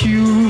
you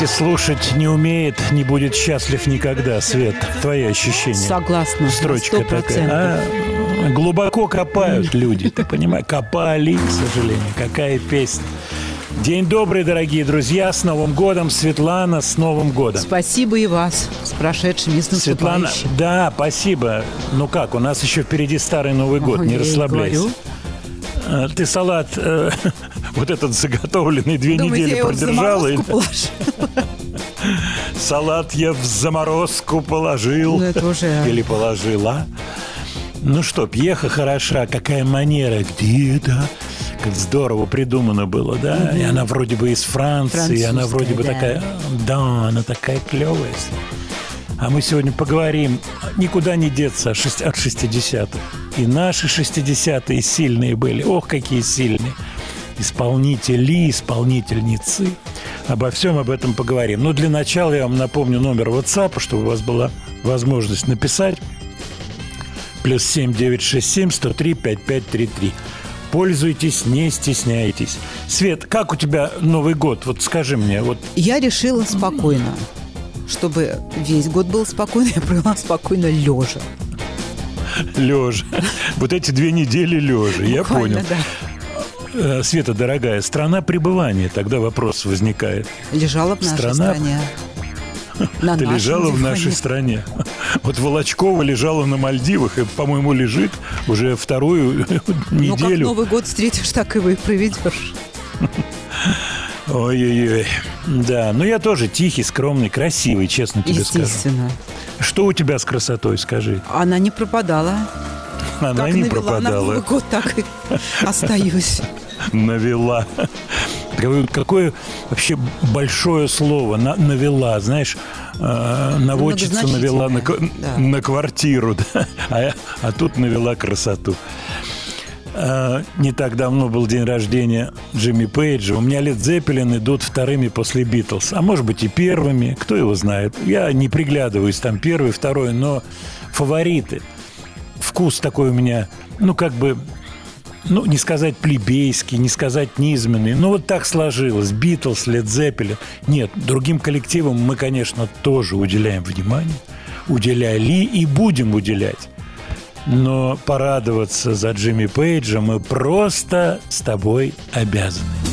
Насчет Пети слушать не умеет, не будет счастлив никогда. Свет, твои ощущения? Согласна. на Строчка 100%. такая. А, глубоко копают люди, ты понимаешь? Копали, к сожалению. Какая песня. День добрый, дорогие друзья. С Новым годом, Светлана, с Новым годом. Спасибо и вас с прошедшим и с Светлана, да, спасибо. Ну как, у нас еще впереди старый Новый год, Ой, не и расслабляйся. А, Ты салат э, вот этот заготовленный две Думаете, недели я его Салат я в заморозку положил. Ну, это уже- Или положила. Ну что, пьеха хороша, какая манера, где-то. Как здорово придумано было, да? И она вроде бы из Франции, она вроде бы Французская, такая... Да, она такая клевая. А мы сегодня поговорим, никуда не деться от 60-х. И наши 60-е сильные были. Ох, какие сильные. Исполнители, исполнительницы. Обо всем об этом поговорим. Но для начала я вам напомню номер WhatsApp, чтобы у вас была возможность написать. Плюс 7 967 103 5533. Пользуйтесь, не стесняйтесь. Свет, как у тебя Новый год? Вот скажи мне, вот Я решила спокойно. Чтобы весь год был спокойно, я провела спокойно лежа. лежа. Вот эти две недели лежа, я понял. да. Э, Света, дорогая, страна пребывания, тогда вопрос возникает. Лежала в нашей Страна- стране. На Ты лежала в диване. нашей стране. Вот Волочкова лежала на Мальдивах и, по-моему, лежит уже вторую Ну, как неделю. Новый год встретишь, так и вы проведешь. Ой-ой-ой. Да, но я тоже тихий, скромный, красивый, честно тебе скажу. Естественно. Что у тебя с красотой, скажи? Она не пропадала. Она как не навела на пропадала. Новый год, так и остаюсь. Навела. Какое- Какое вообще большое слово на- навела, знаешь, э, наводчица навела на, да. на квартиру, да, а, а тут навела красоту. Э, Не так давно был день рождения Джимми Пейджа. У меня Лед Зеппелин идут вторыми после Битлз. А может быть и первыми, кто его знает. Я не приглядываюсь там первый, второй, но фавориты. Вкус такой у меня, ну как бы ну, не сказать плебейский, не сказать низменный. Ну, вот так сложилось. Битлз, Лед Зеппелин. Нет, другим коллективам мы, конечно, тоже уделяем внимание. Уделяли и будем уделять. Но порадоваться за Джимми Пейджа мы просто с тобой обязаны.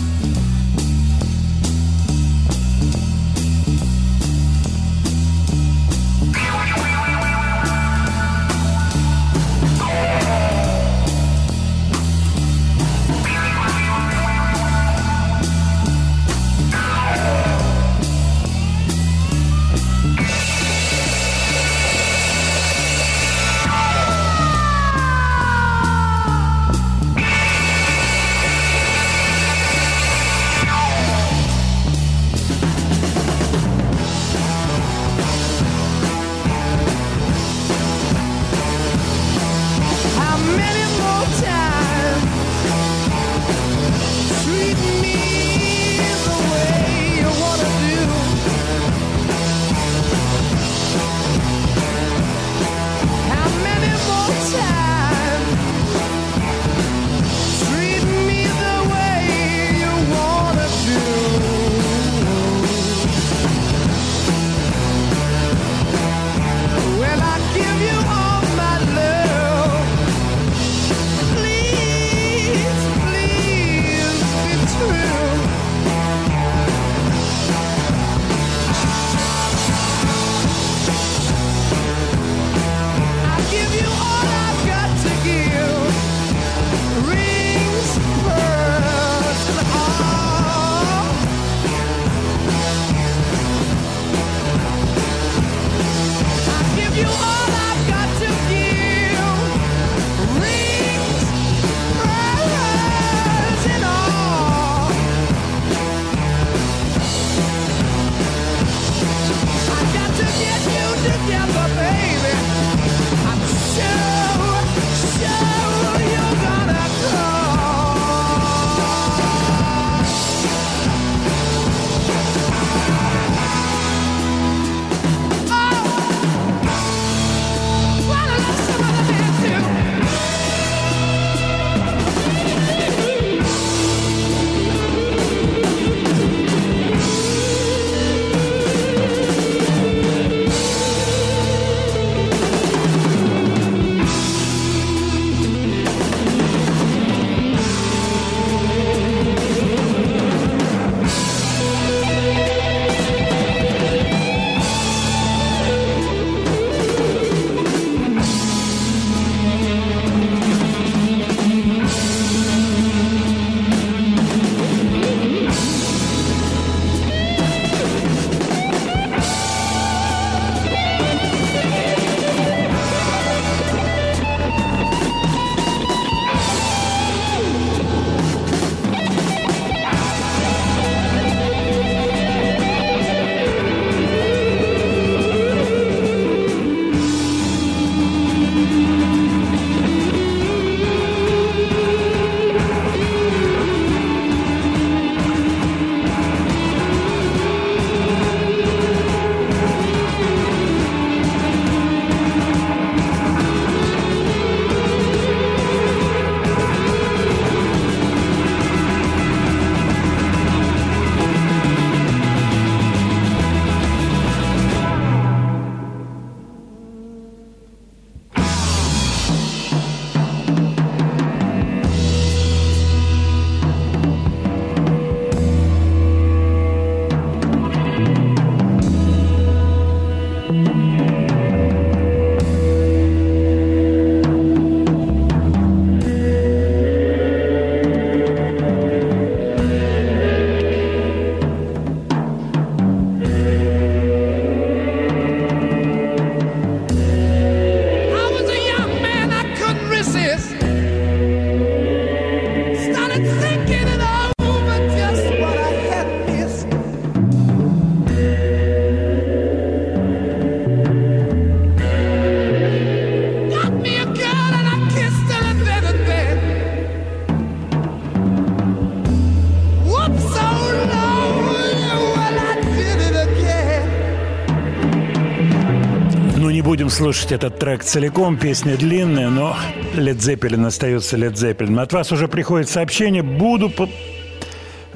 Слушать этот трек целиком. Песня длинная, но Led Zeppelin остается Led Zeppelin. От вас уже приходит сообщение. Буду... По...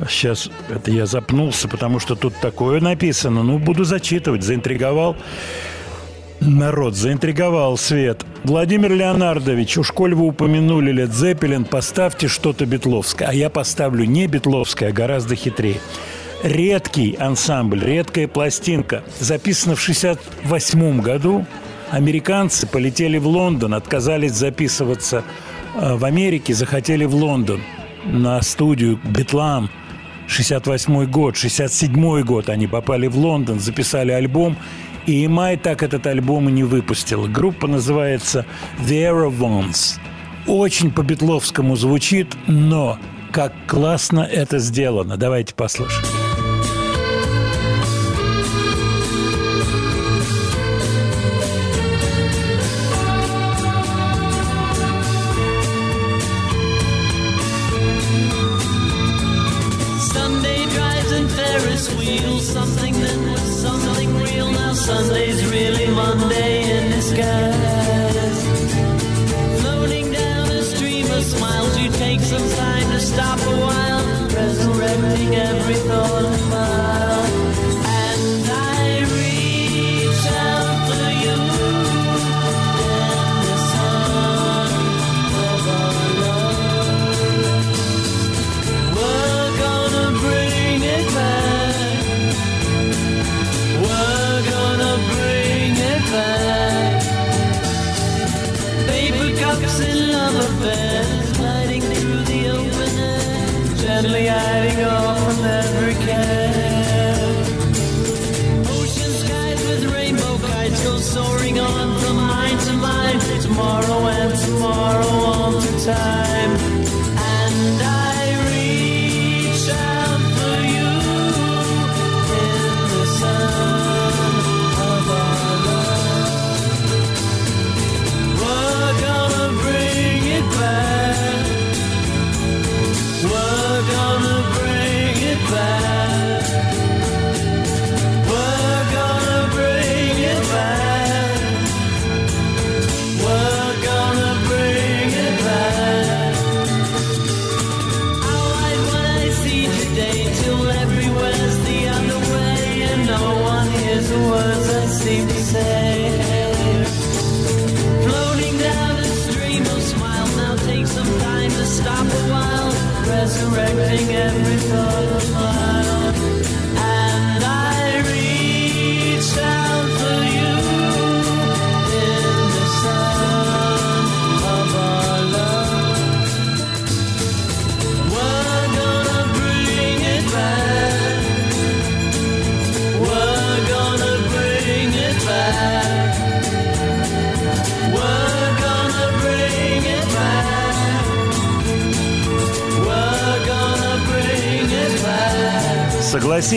Сейчас это я запнулся, потому что тут такое написано. Ну, буду зачитывать. Заинтриговал народ, заинтриговал Свет. Владимир Леонардович, уж коль вы упомянули Led Zeppelin, поставьте что-то Бетловское. А я поставлю не Бетловское, а гораздо хитрее редкий ансамбль, редкая пластинка. Записана в 1968 году. Американцы полетели в Лондон, отказались записываться э, в Америке, захотели в Лондон на студию «Бетлам». 68 год, 67 год они попали в Лондон, записали альбом, и Имай так этот альбом и не выпустил. Группа называется The Aerovons. Очень по-бетловскому звучит, но как классно это сделано. Давайте послушаем.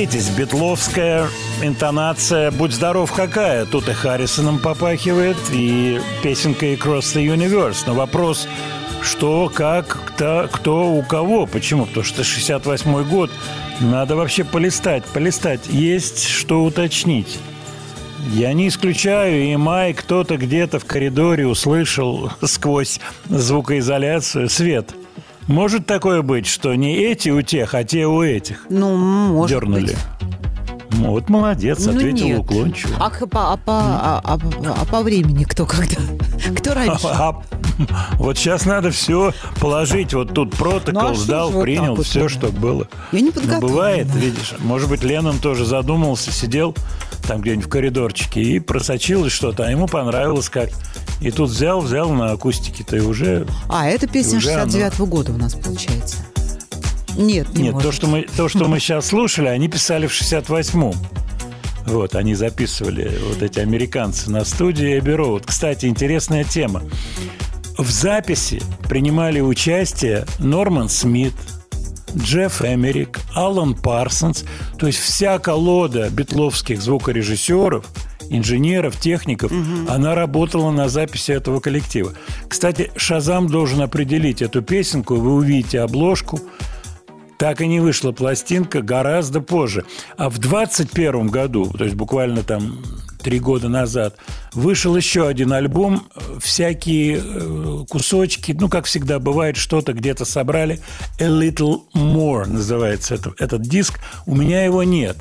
Согласитесь, бетловская интонация «Будь здоров» какая. Тут и Харрисоном попахивает, и песенка «Across the Universe». Но вопрос, что, как, кто, кто у кого. Почему? Потому что 68 год. Надо вообще полистать, полистать. Есть что уточнить. Я не исключаю, и Май кто-то где-то в коридоре услышал сквозь звукоизоляцию свет – может такое быть, что не эти у тех, а те у этих? Ну, может Дернули. быть. Ну, Вот молодец, Ну, ответил нет. уклончиво. А, к- по, а, по, а, а- а по времени кто когда? Кто раньше? А, вот сейчас надо все положить. Вот тут протокол Ну, а сдал, вот принял вот все, что было. Я не Ну, подготовлена. бывает, видишь. Может быть, Леннон тоже задумался, сидел там где-нибудь в коридорчике и просочилось что-то, а ему понравилось как. И тут взял, взял на акустике-то и уже... А, это песня Уже оно. 69-го года у нас получается. Нет, не Нет, может. то что, мы, то, что мы сейчас слушали, они писали в 68-м. Вот, они записывали, вот эти американцы, на студии Эбби Роуд. Кстати, интересная тема. В записи принимали участие Норман Смит, Джефф Эмерик, Алан Парсонс, то есть вся колода битловских звукорежиссеров, инженеров, техников, она работала на записи этого коллектива. Кстати, Шазам должен определить эту песенку, вы увидите обложку, так и не вышла пластинка гораздо позже. А в 21 году, то есть буквально там три года назад, вышел еще один альбом, всякие э, кусочки, ну, как всегда бывает, что-то где-то собрали. A Little More называется это, этот диск. У меня его нет.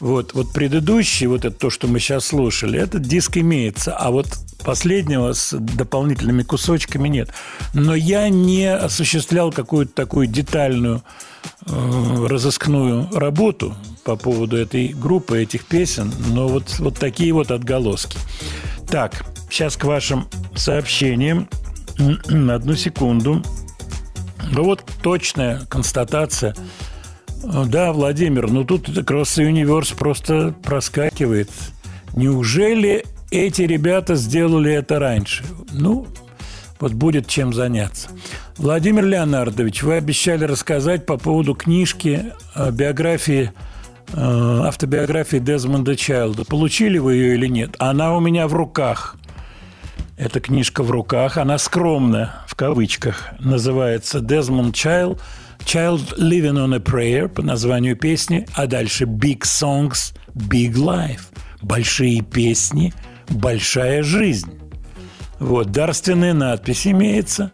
Вот, вот предыдущий, вот это то, что мы сейчас слушали, этот диск имеется, а вот последнего с дополнительными кусочками нет. Но я не осуществлял какую-то такую детальную э, разыскную работу по поводу этой группы, этих песен, но вот, вот такие вот отголоски. Так, сейчас к вашим сообщениям. Одну секунду. Ну вот точная констатация – да, Владимир, ну тут Cross Universe просто проскакивает. Неужели эти ребята сделали это раньше? Ну, вот будет чем заняться. Владимир Леонардович, вы обещали рассказать по поводу книжки биографии э, автобиографии Дезмонда Чайлда. Получили вы ее или нет? Она у меня в руках. Эта книжка в руках. Она скромная, в кавычках. Называется «Дезмонд Чайлд Child Living on a Prayer по названию песни, а дальше Big Songs, Big Life. Большие песни, большая жизнь. Вот, дарственная надпись имеется.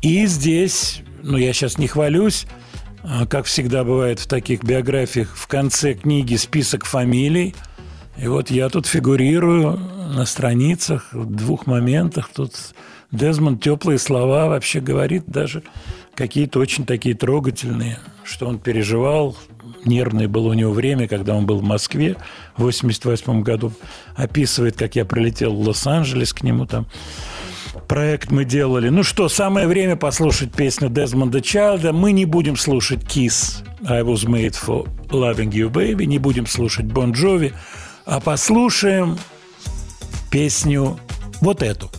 И здесь, ну, я сейчас не хвалюсь, а, как всегда бывает в таких биографиях, в конце книги список фамилий. И вот я тут фигурирую на страницах в двух моментах. Тут Дезмонд теплые слова вообще говорит даже какие-то очень такие трогательные, что он переживал. Нервное было у него время, когда он был в Москве в 88 году. Описывает, как я прилетел в Лос-Анджелес к нему там. Проект мы делали. Ну что, самое время послушать песню Дезмонда Чайлда. Мы не будем слушать Kiss I was made for loving you, baby. Не будем слушать Бон bon Джови. А послушаем песню вот эту.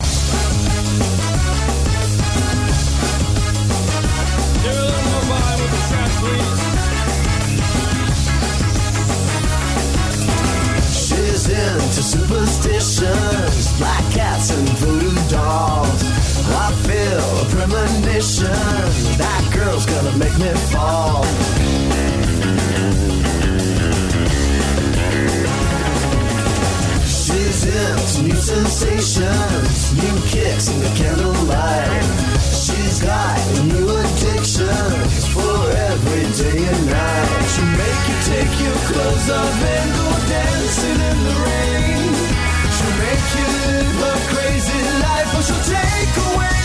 Premonition that girl's gonna make me fall. She's into new sensations, new kicks in the candlelight. She's got new addictions for every day and night. She'll make you take your clothes off and go dancing in the rain. She'll make you live a crazy life, or she'll take away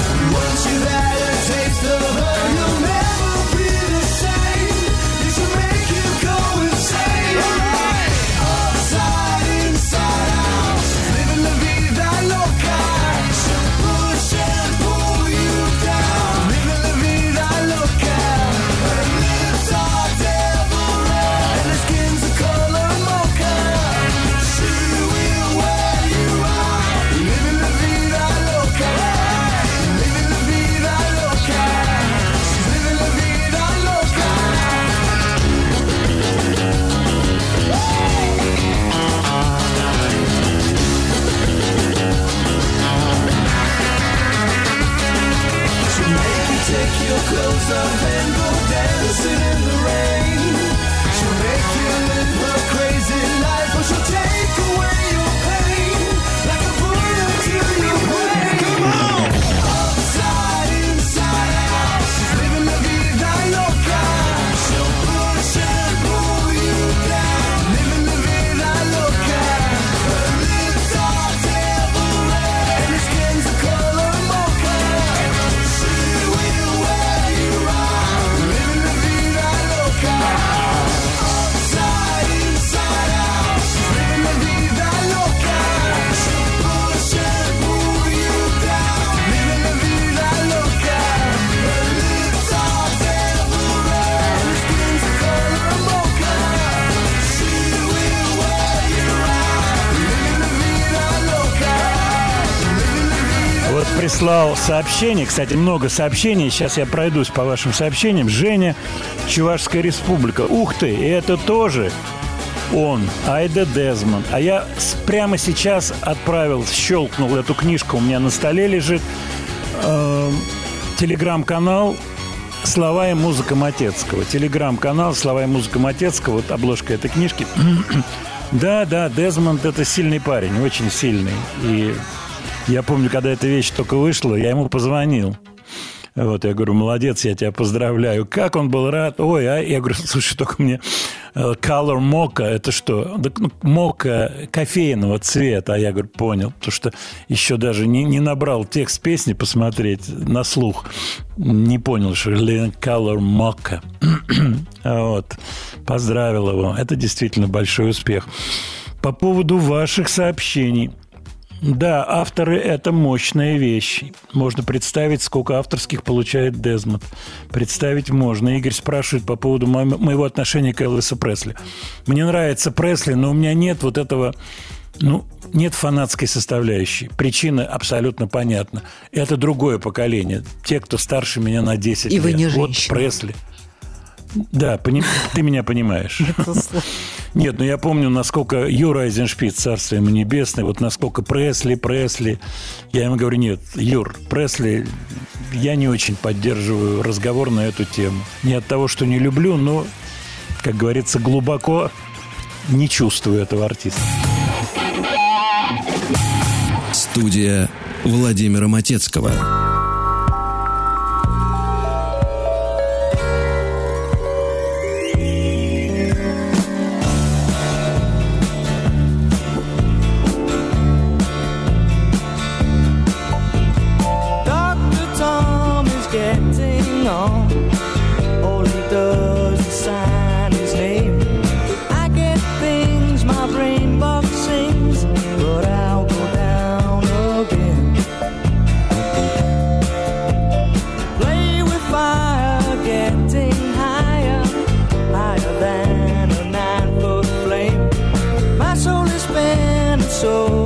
Clothes off and go dancing in the rain. Прислал сообщение, кстати, много сообщений. Сейчас я пройдусь по вашим сообщениям. Женя, Чувашская республика. Ух ты, и это тоже он, Айда Дезмонд. А я прямо сейчас отправил, щелкнул эту книжку, у меня на столе лежит. Э, Телеграм-канал «Слова и музыка Матецкого». Телеграм-канал «Слова и музыка Матецкого». Вот обложка этой книжки. Да, да, Дезмонд – это сильный парень, очень сильный. И я помню, когда эта вещь только вышла, я ему позвонил. Вот, я говорю, молодец, я тебя поздравляю. Как он был рад. Ой, а я говорю, слушай, только мне э, color мока, это что? Ну, мока кофейного цвета. А я говорю, понял, потому что еще даже не, не набрал текст песни посмотреть на слух. Не понял, что ли, color мока. вот, поздравил его. Это действительно большой успех. По поводу ваших сообщений. Да, авторы – это мощная вещь. Можно представить, сколько авторских получает Дезмонд. Представить можно. Игорь спрашивает по поводу мо- моего отношения к Элвису Пресли. Мне нравится Пресли, но у меня нет вот этого... Ну, нет фанатской составляющей. Причина абсолютно понятна. Это другое поколение. Те, кто старше меня на 10 И лет. вы не Вот женщина. Пресли. Да, пони- ты меня понимаешь. Нет, ну я помню, насколько Юра Айзеншпиц, царство ему небесное, вот насколько Пресли, Пресли. Я ему говорю, нет, Юр, Пресли, я не очень поддерживаю разговор на эту тему. Не от того, что не люблю, но, как говорится, глубоко не чувствую этого артиста. Студия Владимира Матецкого. soul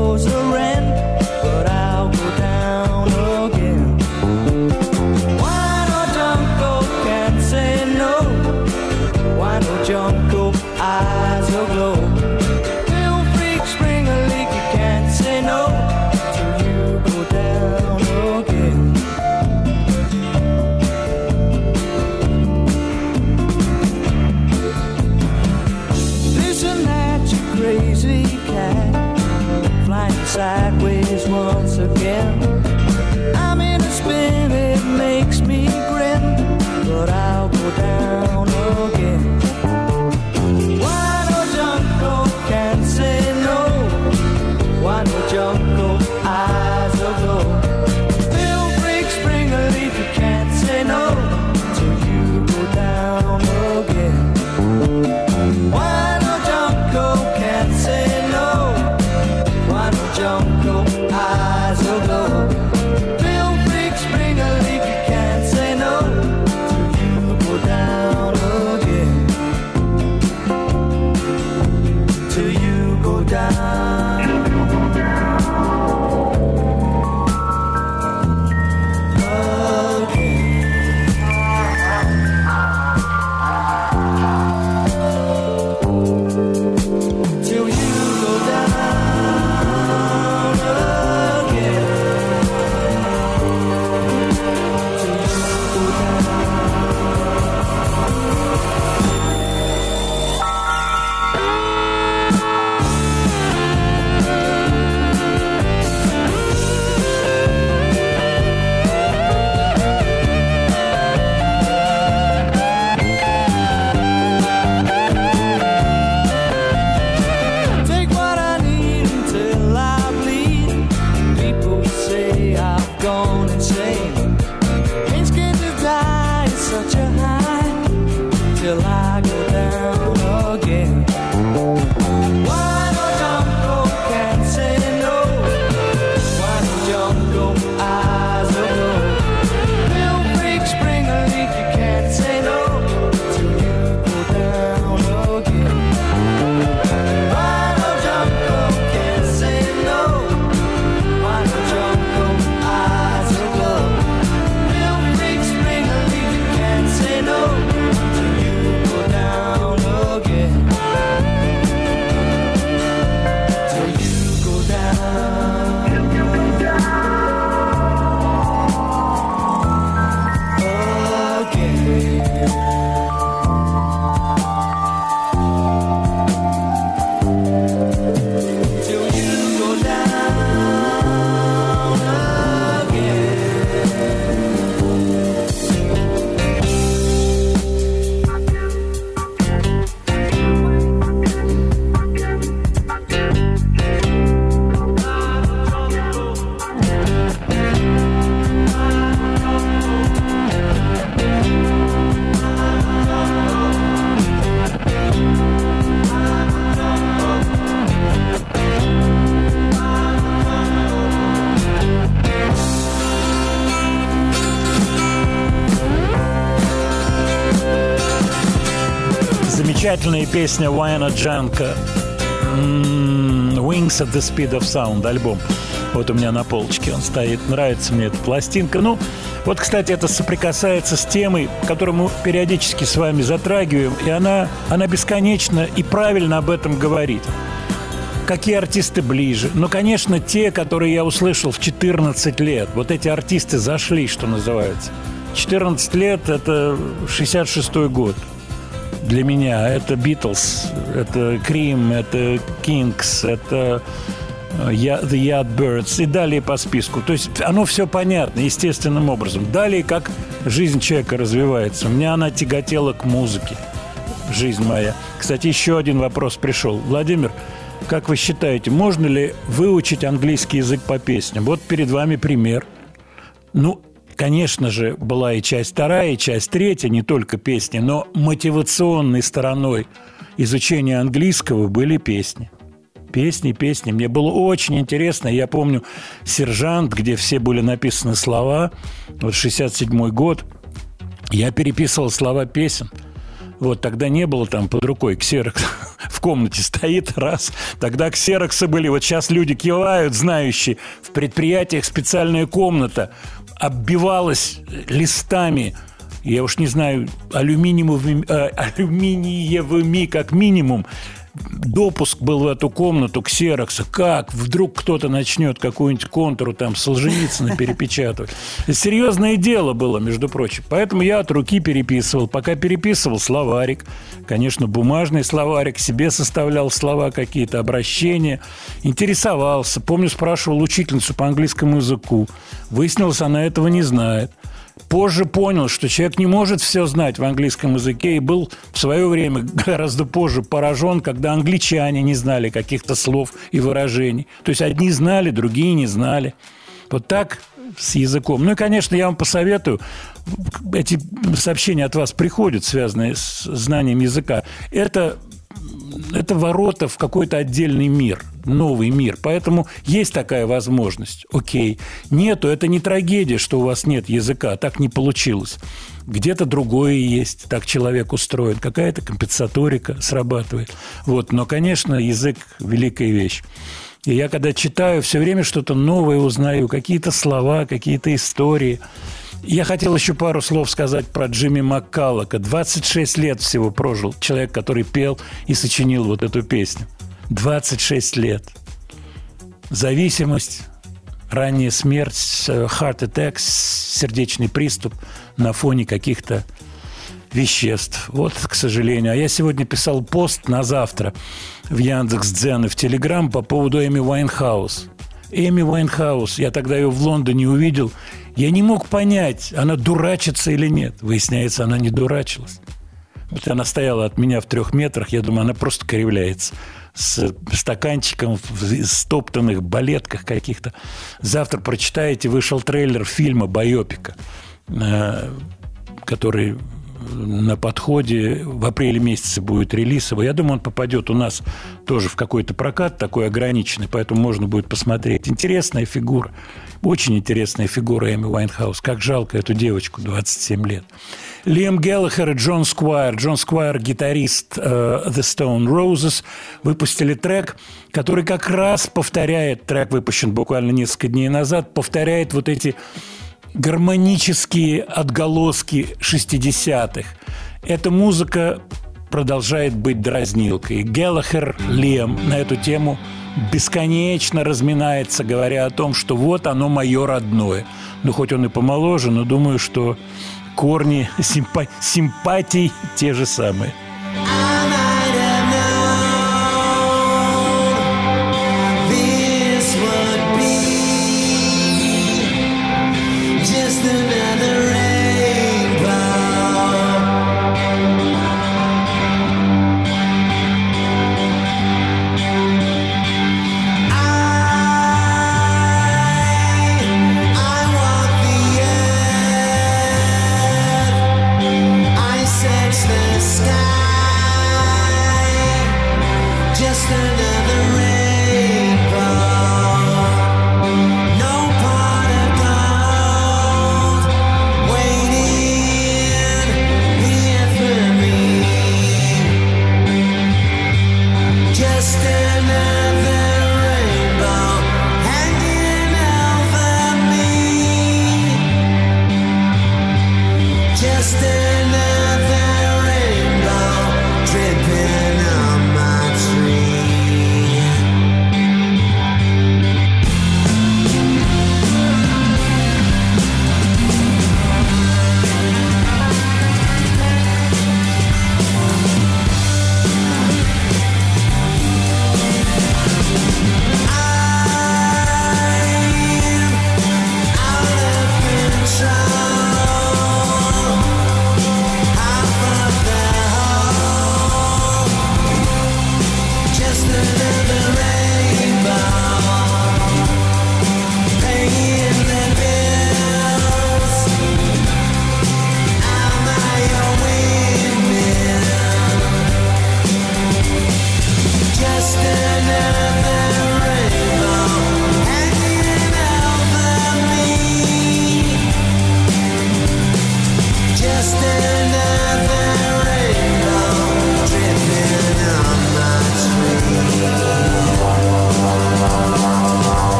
again. Замечательная песня Уайна Джанка м, Wings at the Speed of Sound альбом. Вот у меня на полочке он стоит. Нравится мне эта пластинка. Ну, вот, кстати, это соприкасается с темой, которую мы периодически с вами затрагиваем, и она, она бесконечно и правильно об этом говорит. Какие артисты ближе? Ну, конечно, те, которые я услышал в 14 лет. Вот эти артисты зашли, что называется. 14 лет – это 66 год для меня. Это Битлз, это Крим, это Кингс, это э, The Yardbirds и далее по списку. То есть оно все понятно, естественным образом. Далее, как жизнь человека развивается. У меня она тяготела к музыке, жизнь моя. Кстати, еще один вопрос пришел. Владимир, как вы считаете, можно ли выучить английский язык по песням? Вот перед вами пример. Конечно же, была и часть вторая, и часть третья, не только песни, но мотивационной стороной изучения английского были песни. Песни, песни. Мне было очень интересно. Я помню «Сержант», где все были написаны слова. Вот 67-й год. Я переписывал слова песен. Вот тогда не было там под рукой ксерокс в комнате стоит раз. Тогда ксероксы были. Вот сейчас люди кивают, знающие. В предприятиях специальная комната оббивалась листами. Я уж не знаю, алюминиевыми, э, алюминиевыми как минимум. Допуск был в эту комнату ксерокса. Как? Вдруг кто-то начнет какую-нибудь контуру там Солженицына перепечатывать. Серьезное дело было, между прочим. Поэтому я от руки переписывал. Пока переписывал словарик. Конечно, бумажный словарик. Себе составлял слова какие-то, обращения. Интересовался. Помню, спрашивал учительницу по английскому языку. Выяснилось, она этого не знает. Позже понял, что человек не может все знать в английском языке и был в свое время гораздо позже поражен, когда англичане не знали каких-то слов и выражений. То есть одни знали, другие не знали. Вот так с языком. Ну и, конечно, я вам посоветую, эти сообщения от вас приходят, связанные с знанием языка. Это это ворота в какой-то отдельный мир, новый мир. Поэтому есть такая возможность. Окей. Нету, это не трагедия, что у вас нет языка. Так не получилось. Где-то другое есть. Так человек устроен. Какая-то компенсаторика срабатывает. Вот. Но, конечно, язык – великая вещь. И я, когда читаю, все время что-то новое узнаю, какие-то слова, какие-то истории. Я хотел еще пару слов сказать про Джимми Маккаллока. 26 лет всего прожил человек, который пел и сочинил вот эту песню. 26 лет. Зависимость, ранняя смерть, э, heart attack, сердечный приступ на фоне каких-то веществ. Вот, к сожалению. А я сегодня писал пост на завтра в Яндекс.Дзен и в Телеграм по поводу Эми Вайнхаус. Эми Вайнхаус, я тогда ее в Лондоне увидел, я не мог понять, она дурачится или нет. Выясняется, она не дурачилась. Вот она стояла от меня в трех метрах, я думаю, она просто кривляется с стаканчиком в стоптанных балетках каких-то. Завтра прочитаете, вышел трейлер фильма-байопика, э, который на подходе. В апреле месяце будет релиз его. Я думаю, он попадет у нас тоже в какой-то прокат такой ограниченный, поэтому можно будет посмотреть. Интересная фигура. Очень интересная фигура Эми Уайнхаус. Как жалко эту девочку, 27 лет. Лиам Геллахер и Джон Сквайр. Джон Сквайр, гитарист э, The Stone Roses, выпустили трек, который как раз повторяет, трек выпущен буквально несколько дней назад, повторяет вот эти гармонические отголоски 60-х. Эта музыка продолжает быть дразнилкой. Геллахер Лем на эту тему бесконечно разминается, говоря о том, что вот оно мое родное. Ну, хоть он и помоложе, но думаю, что корни симпа- симпатий те же самые.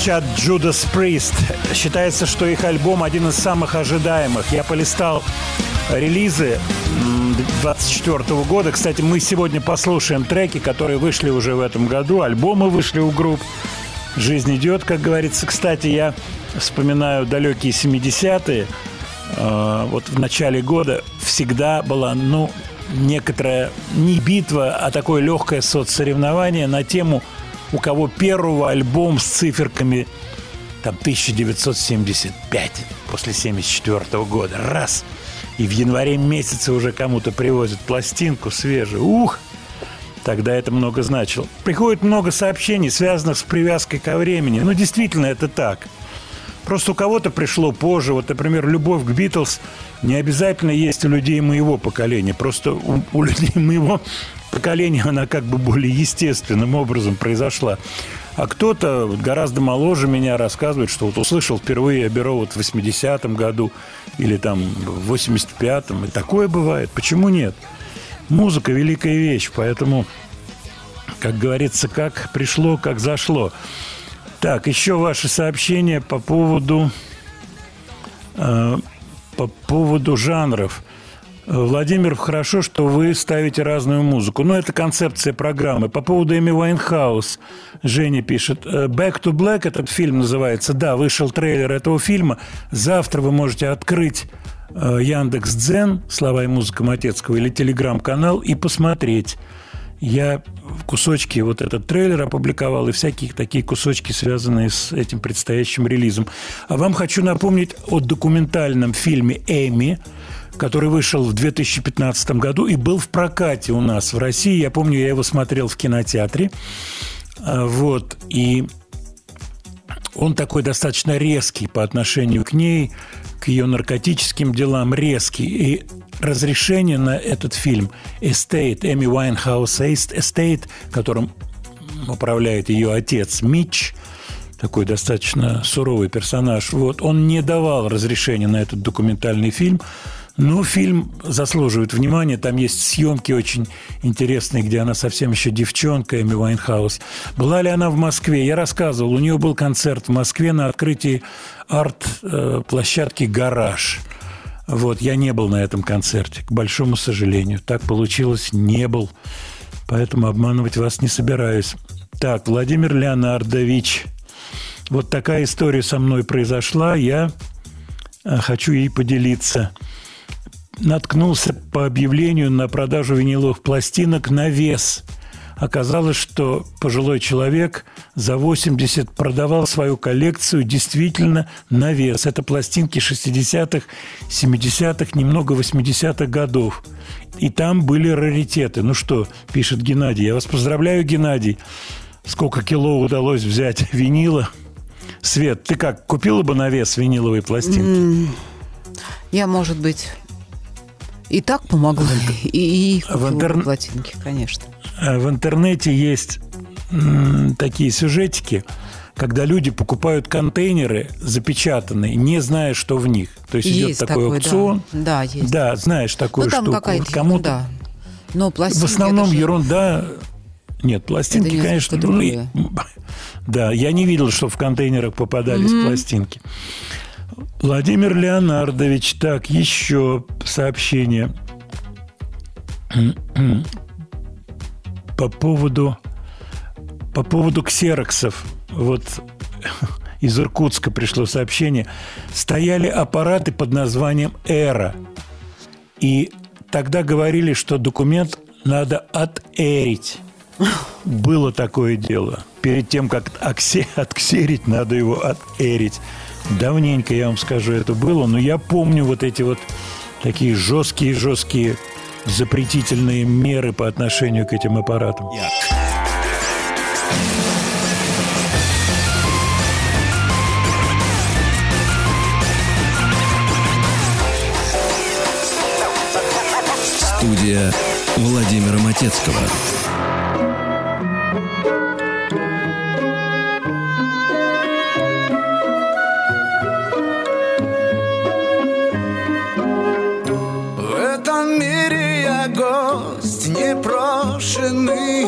Звучат Judas Priest. Считается, что их альбом один из самых ожидаемых. Я полистал релизы 24 года. Кстати, мы сегодня послушаем треки, которые вышли уже в этом году. Альбомы вышли у групп. Жизнь идет, как говорится. Кстати, я вспоминаю далекие 70-е. Э, Вот в начале года всегда была, ну, некоторая не битва, а такое легкое соцсоревнование на тему, у кого первого альбом с циферками там 1975 после 74 года. Раз. И в январе месяце уже кому-то привозят пластинку свежую. Ух! Тогда это много значило. Приходит много сообщений, связанных с привязкой ко времени. Ну, действительно, это так. Просто у кого-то пришло позже. Вот, например, любовь к Битлз не обязательно есть у людей моего поколения. Просто у, у людей моего поколения она как бы более естественным образом произошла. А кто-то гораздо моложе меня рассказывает, что вот услышал впервые Аберо вот в 80-м году или там в 85-м. И такое бывает. Почему нет? Музыка – великая вещь, поэтому, как говорится, как пришло, как зашло. Так, еще ваши сообщения по поводу, э, по поводу жанров. Владимир, хорошо, что вы ставите разную музыку. Но это концепция программы. По поводу Эми Уайнхаус Женя пишет. э, Back to Black этот фильм называется. Да, вышел трейлер этого фильма. Завтра вы можете открыть э, Яндекс Дзен, слова и музыка Матецкого, или телеграм-канал и посмотреть. Я кусочки, вот этот трейлер опубликовал, и всякие такие кусочки, связанные с этим предстоящим релизом. А вам хочу напомнить о документальном фильме «Эми», который вышел в 2015 году и был в прокате у нас в России. Я помню, я его смотрел в кинотеатре. А, Вот. И он такой достаточно резкий по отношению к ней, к ее наркотическим делам, резкий. И разрешение на этот фильм «Estate», Эми Уайнхаус «Estate», которым управляет ее отец Митч, такой достаточно суровый персонаж, вот, он не давал разрешения на этот документальный фильм, но фильм заслуживает внимания. Там есть съемки очень интересные, где она совсем еще девчонка, Эми Уайнхаус. Была ли она в Москве? Я рассказывал. У нее был концерт в Москве на открытии арт-площадки «Гараж». Вот, я не был на этом концерте, к большому сожалению. Так получилось, не был. Поэтому обманывать вас не собираюсь. Так, Владимир Леонардович. Вот такая история со мной произошла. Я э, хочу ей поделиться. Наткнулся по объявлению на продажу виниловых пластинок на вес. Оказалось, что пожилой человек за 80 продавал свою коллекцию действительно на вес. Это пластинки 60-х, 70-х, немного 80-х годов. И там были раритеты. Ну что, пишет Геннадий. Я вас поздравляю, Геннадий. Сколько кило удалось взять винила? Свет, ты как, купила бы на вес виниловые пластинки? Я, может быть, и так помогла, и, и В купила интерн- пластинки, конечно. Э, В интернете есть такие сюжетики, когда люди покупают контейнеры запечатанные, не зная, что в них. То есть, идет Есть такой такое, аукцион. да. Да, есть. Да, знаешь такую ну, там штуку. какая-то Вот кому-то ерунда. Но пластинки... в основном же- ерунда. Нет, пластинки, Это конечно, ну, и- да, я не видел, что в контейнерах попадались пластинки. Владимир Леонардович, так, еще сообщение по поводу по поводу ксероксов. Вот из Иркутска пришло сообщение. Стояли аппараты под названием «Эра». И тогда говорили, что документ надо отэрить. Было такое дело. Перед тем, как отксерить, надо его отэрить. Давненько, я вам скажу, это было. Но я помню вот эти вот такие жесткие-жесткие запретительные меры по отношению к этим аппаратам. Студия Владимира Матецкого. Непрошенный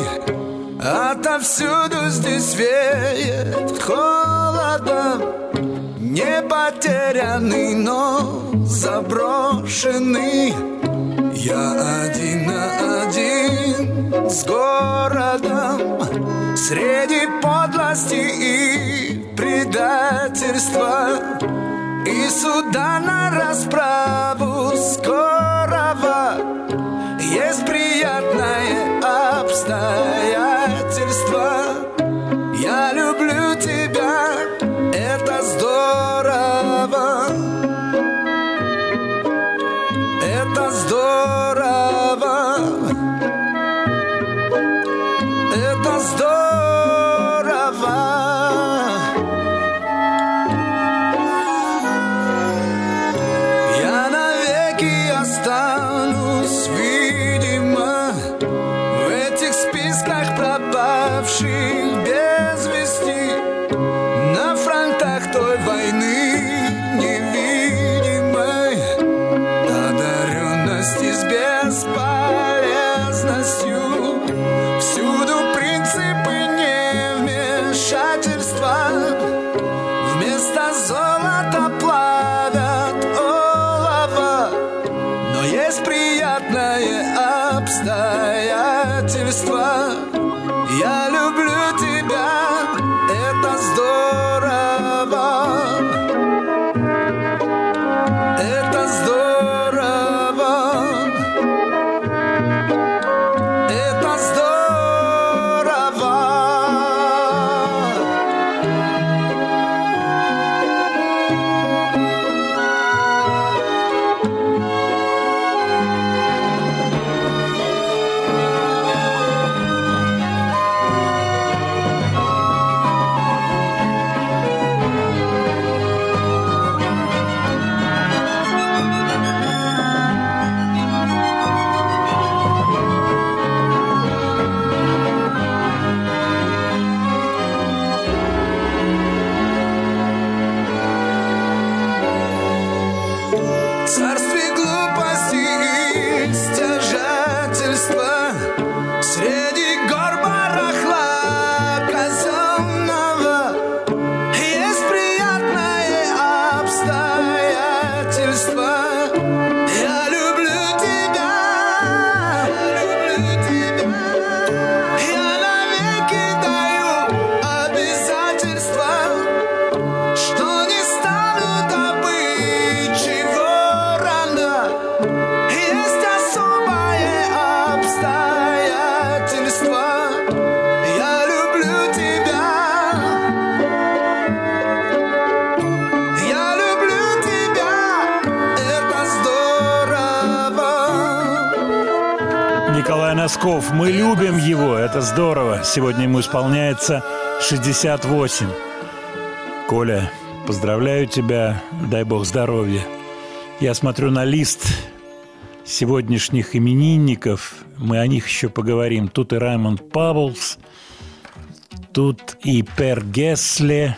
Отовсюду здесь веет холодом. Не потерянный, но заброшенный. Я один на один с городом. Среди подлости и предательства. И суда на расправу скорого. Есть приятное обстоятельство Я люблю тебя, she Носков. Мы любим его, это здорово. Сегодня ему исполняется 68. Коля, поздравляю тебя, дай бог здоровья. Я смотрю на лист сегодняшних именинников, мы о них еще поговорим. Тут и Раймонд Паблс, тут и Пер Гесле,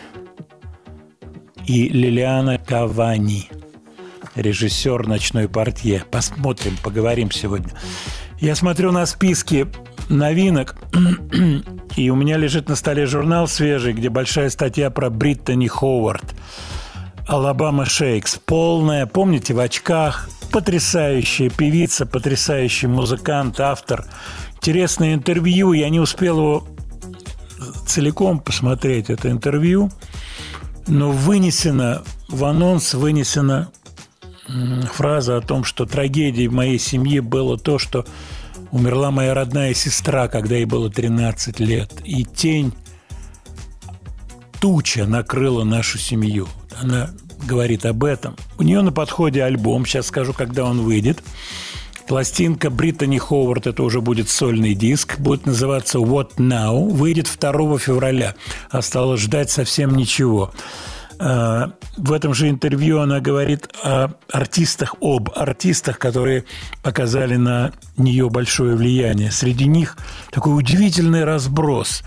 и Лилиана Кавани, режиссер «Ночной портье». Посмотрим, поговорим сегодня. Я смотрю на списки новинок, и у меня лежит на столе журнал свежий, где большая статья про Бриттани Ховард. Алабама Шейкс. Полная, помните, в очках. Потрясающая певица, потрясающий музыкант, автор. Интересное интервью. Я не успел его целиком посмотреть, это интервью. Но вынесено, в анонс вынесена фраза о том, что трагедией в моей семье было то, что умерла моя родная сестра, когда ей было 13 лет. И тень туча накрыла нашу семью. Она говорит об этом. У нее на подходе альбом, сейчас скажу, когда он выйдет. Пластинка Бриттани Ховард, это уже будет сольный диск, будет называться «What Now», выйдет 2 февраля. Осталось ждать совсем ничего. А, В этом же интервью она говорит о артистах, об артистах, которые оказали на нее большое влияние. Среди них такой удивительный разброс.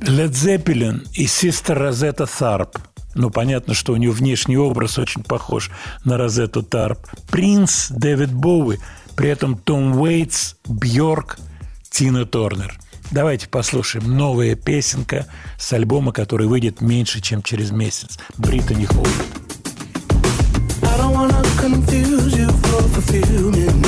Led Zeppelin и Sister Розетта Тharp. Ну, понятно, что у нее внешний образ очень похож на Розетту Тарп. Принц, Дэвид Боуи, при этом Том Уэйтс, Бьорк, Тина Торнер. Давайте послушаем новая песенка с альбома, который выйдет меньше, чем через месяц. Британи Холл. I don't wanna confuse you for. I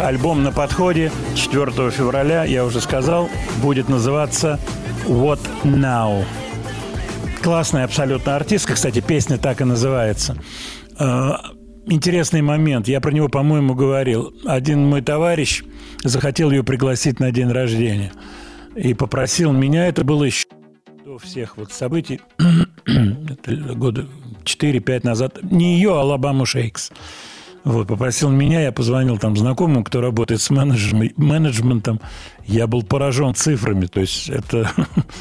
альбом на подходе 4 февраля, я уже сказал, будет называться What Now. Классная абсолютно артистка, кстати, песня так и называется. Э, Интересный момент, я про него, по-моему, говорил. Один мой товарищ захотел ее пригласить на день рождения и попросил меня, это было еще до всех вот событий, года 4-5 назад, не ее, а Алабаму Шейкс. Вот, попросил меня, я позвонил там знакомому, кто работает с менеджм- менеджментом. Я был поражен цифрами. То есть это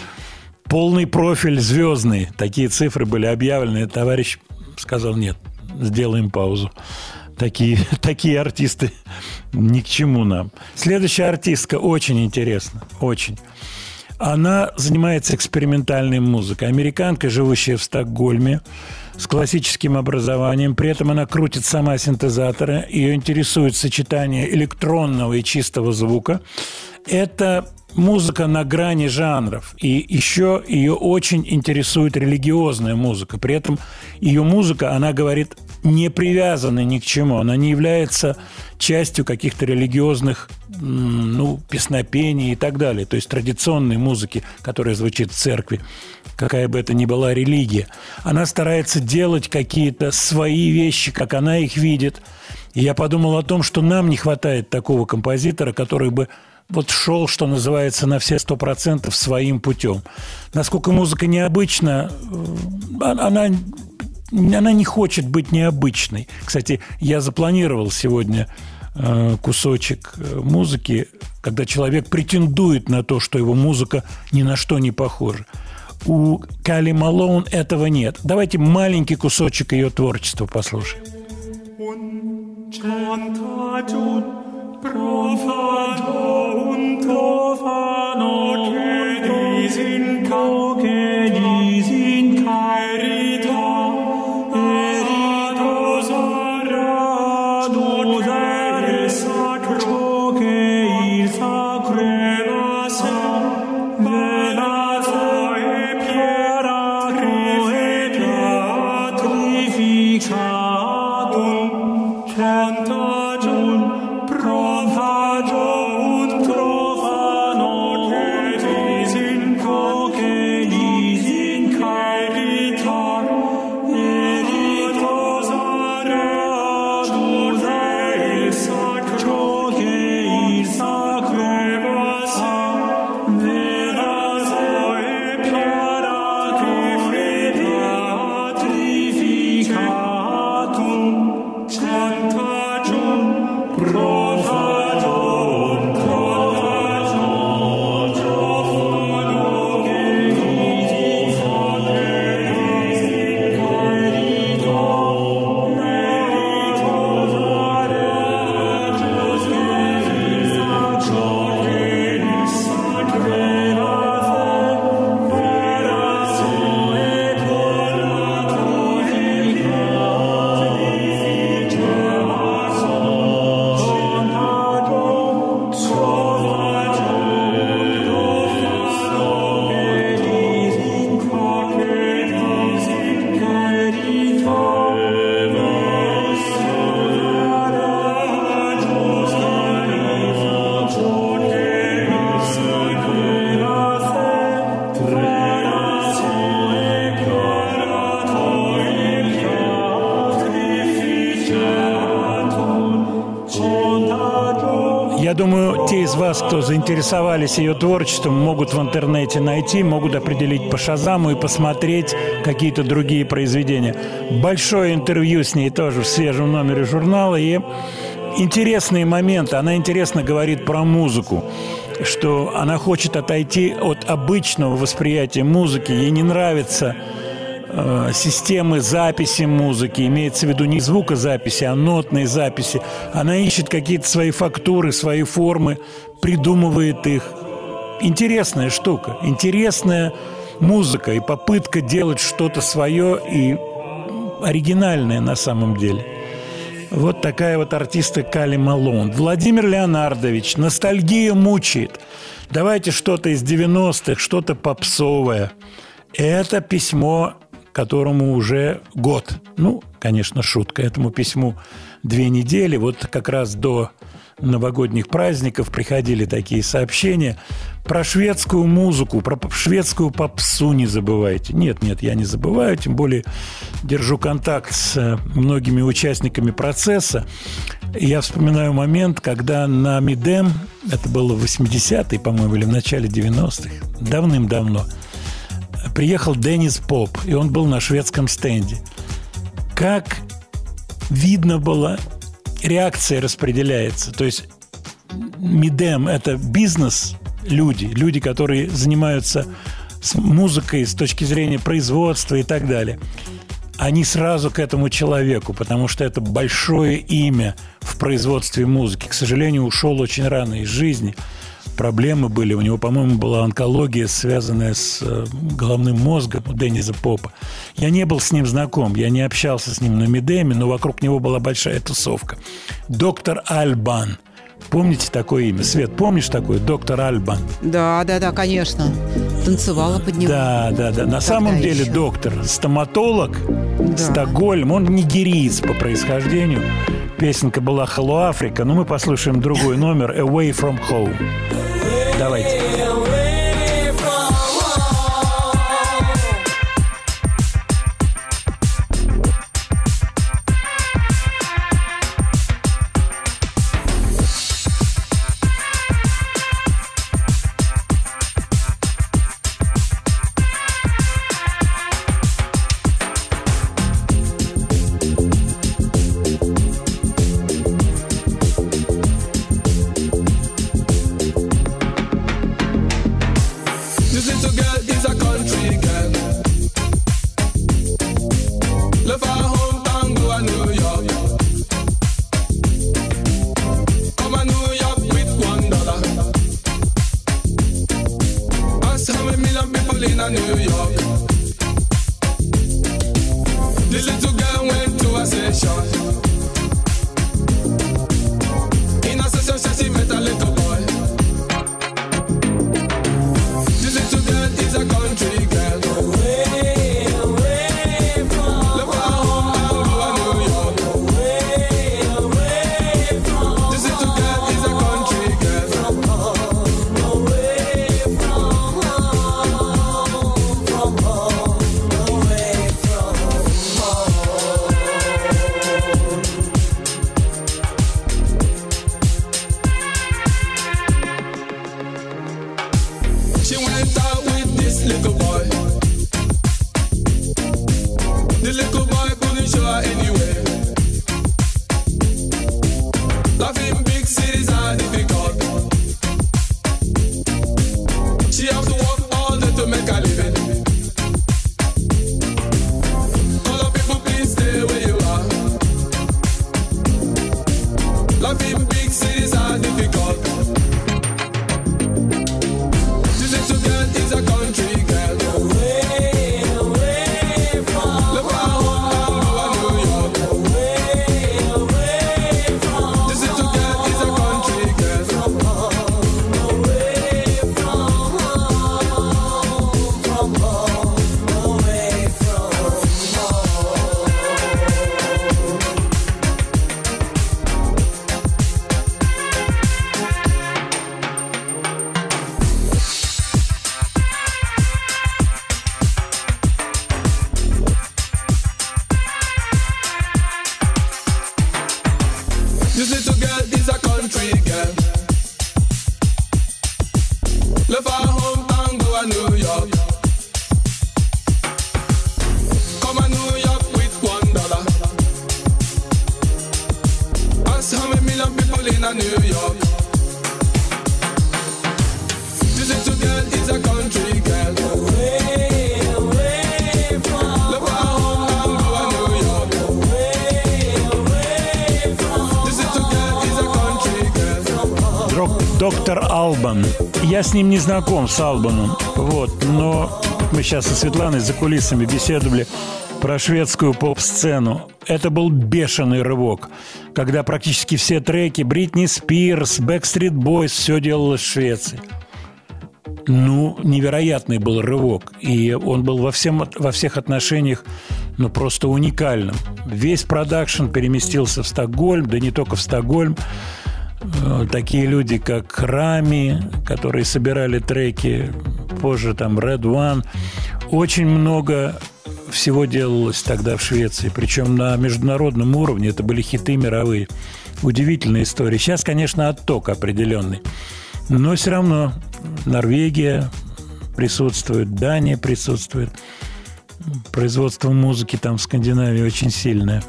полный профиль звездный. Такие цифры были объявлены. Товарищ сказал, нет, сделаем паузу. Такие, такие артисты ни к чему нам. Следующая артистка очень интересна. Очень. Она занимается экспериментальной музыкой. Американка, живущая в Стокгольме, с классическим образованием. При этом она крутит сама синтезаторы. Ее интересует сочетание электронного и чистого звука. Это музыка на грани жанров. И еще ее очень интересует религиозная музыка. При этом ее музыка, она говорит, не привязана ни к чему. Она не является частью каких-то религиозных ну, песнопений и так далее. То есть традиционной музыки, которая звучит в церкви, какая бы это ни была религия. Она старается делать какие-то свои вещи, как она их видит. И я подумал о том, что нам не хватает такого композитора, который бы вот шел, что называется, на все сто процентов своим путем. Насколько музыка необычна, э, она, она не хочет быть необычной. Кстати, я запланировал сегодня э, кусочек э, музыки, когда человек претендует на то, что его музыка ни на что не похожа. У Кали Малоун этого нет. Давайте маленький кусочек ее творчества послушаем. Sin cauge, sin caerita, заинтересовались ее творчеством, могут в интернете найти, могут определить по Шазаму и посмотреть какие-то другие произведения. Большое интервью с ней тоже в свежем номере журнала. И интересные моменты. Она интересно говорит про музыку что она хочет отойти от обычного восприятия музыки. Ей не нравится э, системы записи музыки, имеется в виду не звукозаписи, а нотные записи. Она ищет какие-то свои фактуры, свои формы, придумывает их. Интересная штука, интересная музыка и попытка делать что-то свое и оригинальное на самом деле. Вот такая вот артистка Кали Малон. Владимир Леонардович, ностальгия мучает. Давайте что-то из 90-х, что-то попсовое. Это письмо, которому уже год. Ну, конечно, шутка. Этому письму две недели. Вот как раз до новогодних праздников приходили такие сообщения про шведскую музыку, про шведскую попсу не забывайте. Нет, нет, я не забываю, тем более держу контакт с э, многими участниками процесса. Я вспоминаю момент, когда на Мидем, это было в 80-е, по-моему, или в начале 90-х, давным-давно, приехал Деннис Поп, и он был на шведском стенде. Как видно было, реакция распределяется. То есть Мидем – это бизнес, люди, люди, которые занимаются с музыкой с точки зрения производства и так далее. Они сразу к этому человеку, потому что это большое имя в производстве музыки. К сожалению, ушел очень рано из жизни. Проблемы были. У него, по-моему, была онкология, связанная с э, головным мозгом у Денниза Попа. Я не был с ним знаком, я не общался с ним на Медеме, но вокруг него была большая тусовка. Доктор Альбан. Помните такое имя? Свет, помнишь такое? Доктор Альбан. Да, да, да, конечно. Танцевала под него. Да, да, да. На самом деле еще. доктор, стоматолог, Да. Стокгольм, он нигериец по происхождению. Песенка была «Hello, Африка», но мы послушаем другой номер «Away from Home». Давайте. С ним не знаком, с Албаном. Вот, но мы сейчас со Светланой за кулисами беседовали про шведскую поп-сцену. Это был бешеный рывок, когда практически все треки Бритни Спирс, Backstreet Boys, все делалось в Швеции. Ну, невероятный был рывок. И он был во, всем, во всех отношениях ну, просто уникальным. Весь продакшн переместился в Стокгольм, да не только в Стокгольм. Э, Такие люди, как Рами, которые собирали треки, позже там Red One. Очень много всего делалось тогда в Швеции, причем на международном уровне. Это были хиты мировые. Удивительная история. Сейчас, конечно, отток определенный. Но все равно Норвегия присутствует, Дания присутствует. Производство музыки там в Скандинавии очень сильное.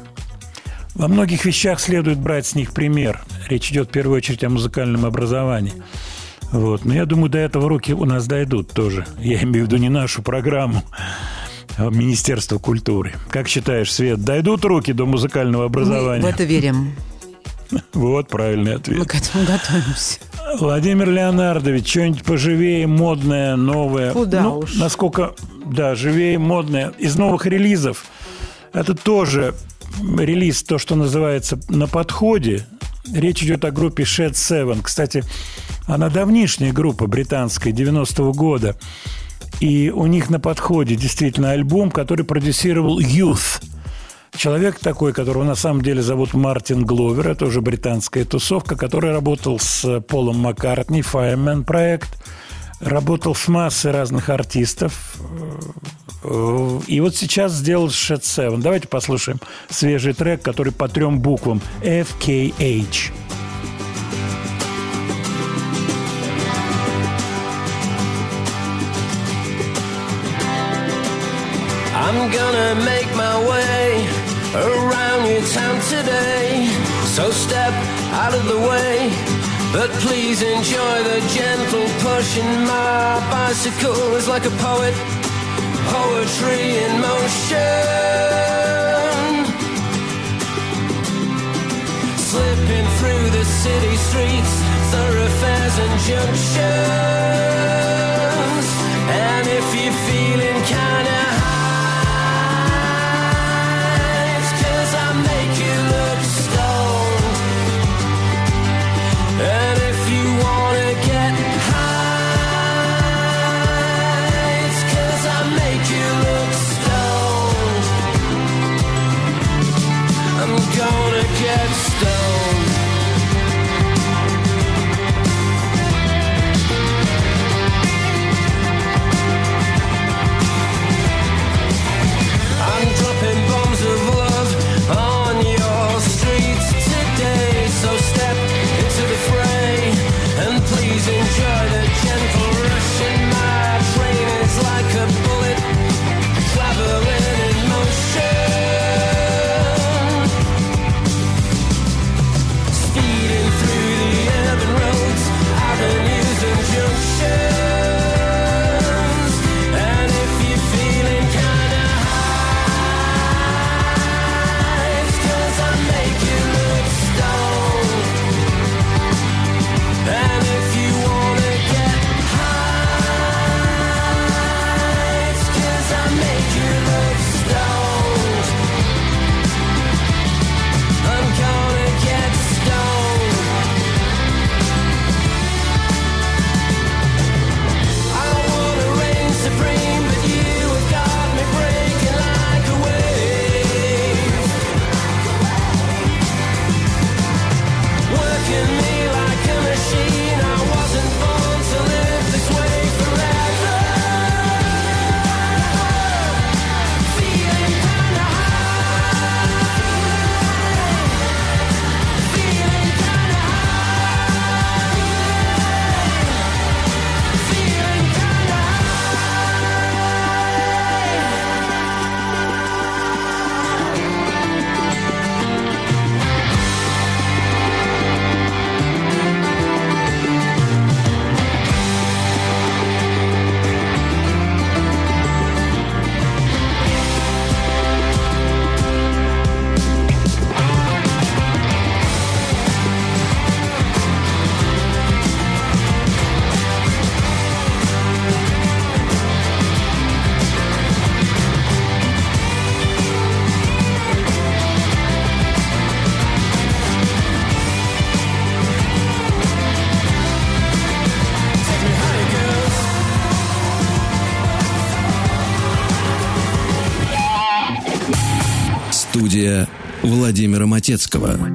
Во многих вещах следует брать с них пример. Речь идет в первую очередь о музыкальном образовании. Вот. Но я думаю, до этого руки у нас дойдут тоже. Я имею в виду не нашу программу, а Министерство культуры. Как считаешь, Свет, дойдут руки до музыкального Мы образования? в это верим. Вот правильный Мы ответ. к этому готовимся. Владимир Леонардович, что-нибудь поживее, модное, новое. Куда Ну, уж. Насколько, да, живее, модное. Из новых релизов это тоже релиз, то, что называется «На подходе». Речь идет о группе Shed Seven. Кстати, она давнишняя группа британская, 90-го года. И у них на подходе действительно альбом, который продюсировал Youth. Человек такой, которого на самом деле зовут Мартин Гловер, это уже британская тусовка, который работал с Полом Маккартни, Fireman проект, работал с массой разных артистов. Э, И вот сейчас сделал Shed Seven. Давайте послушаем свежий трек, который по трем буквам FKH. I'm gonna make my way around your town today. So step out of the way, but please enjoy the gentle pushing. My bicycle is like a poet, poetry in motion. Slipping through the city streets, thoroughfares and junctions. And if you're feeling kinda Владимира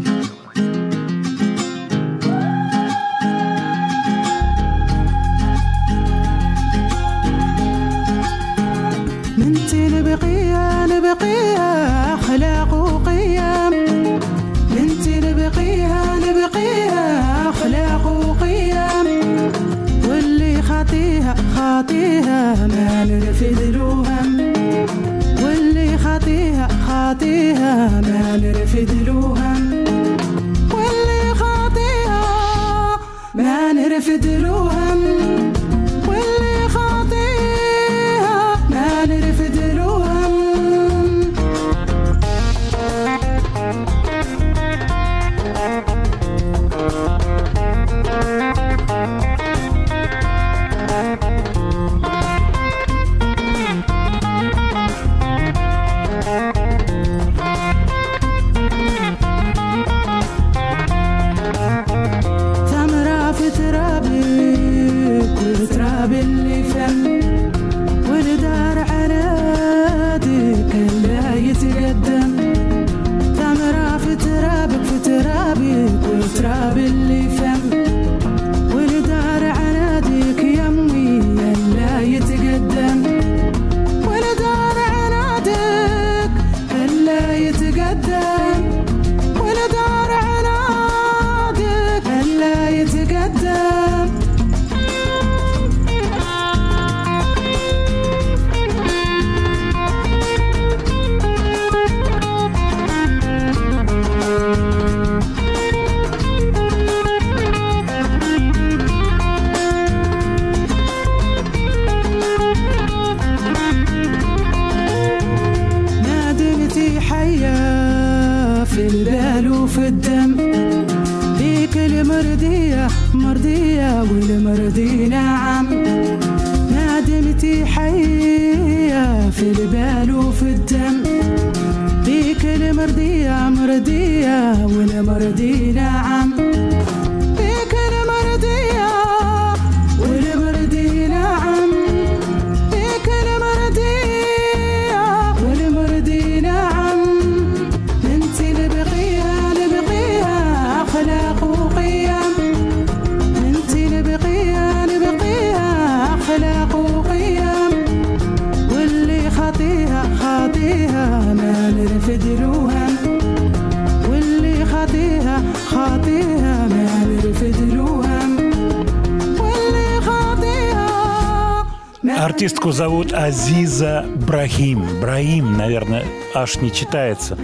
зовут Азиза Брахим. Брахим, наверное, аж не читается.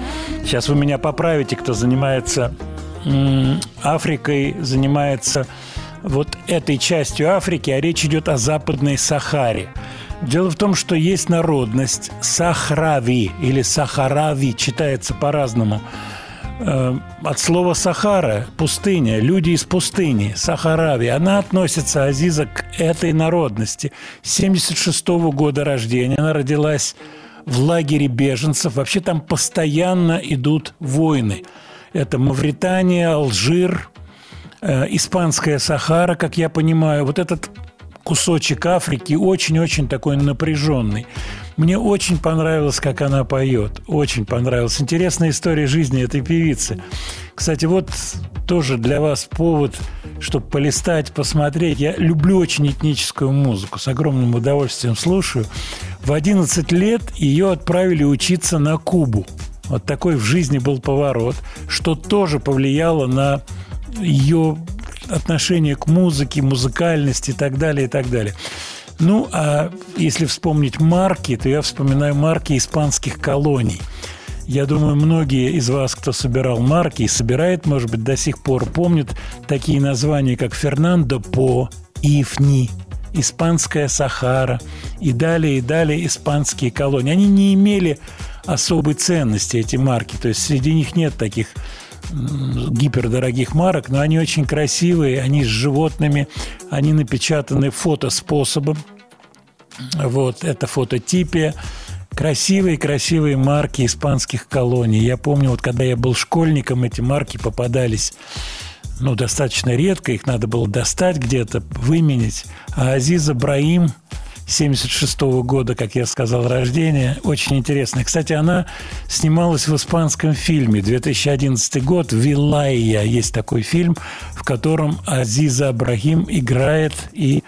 Сейчас вы меня поправите, кто занимается Африкой, занимается вот этой частью Африки, а речь идет о Западной Сахаре. Дело в том, что есть народность Сахрави или Сахарави, читается по-разному. Э, От слова Сахара – пустыня, люди из пустыни, Сахарави. Она относится, Азиза, к этой народности. 76 года рождения. Она родилась в лагере беженцев. Вообще там постоянно идут войны. Это Мавритания, Алжир, э, Испанская Сахара, как я понимаю. Вот этот кусочек Африки очень-очень такой напряженный. Мне очень понравилось, как она поет. Очень понравилось. Интересная история жизни этой певицы. Кстати, вот тоже для вас повод, чтобы полистать, посмотреть. Я люблю очень этническую музыку, с огромным удовольствием слушаю. В 11 лет ее отправили учиться на Кубу. Вот такой в жизни был поворот, что тоже повлияло на ее отношение к музыке, музыкальности и так далее, и так далее. Ну, а если вспомнить марки, то я вспоминаю марки испанских колоний. Я думаю, многие из вас, кто собирал марки и собирает, может быть, до сих пор помнят такие названия, как Фернандо По, Ифни, Испанская Сахара и далее, и далее испанские колонии. Они не имели особой ценности, эти марки. То есть среди них нет таких гипердорогих марок, но они очень красивые, они с животными, они напечатаны фотоспособом. Вот, это фототипия. Красивые-красивые марки испанских колоний. Я помню, вот когда я был школьником, эти марки попадались ну, достаточно редко, их надо было достать где-то, выменить. А Азиза Браим 76 года, как я сказал, рождения. Очень интересная. Кстати, она снималась в испанском фильме. 2011 год «Вилайя». Есть такой фильм, в котором Азиза Абрахим играет и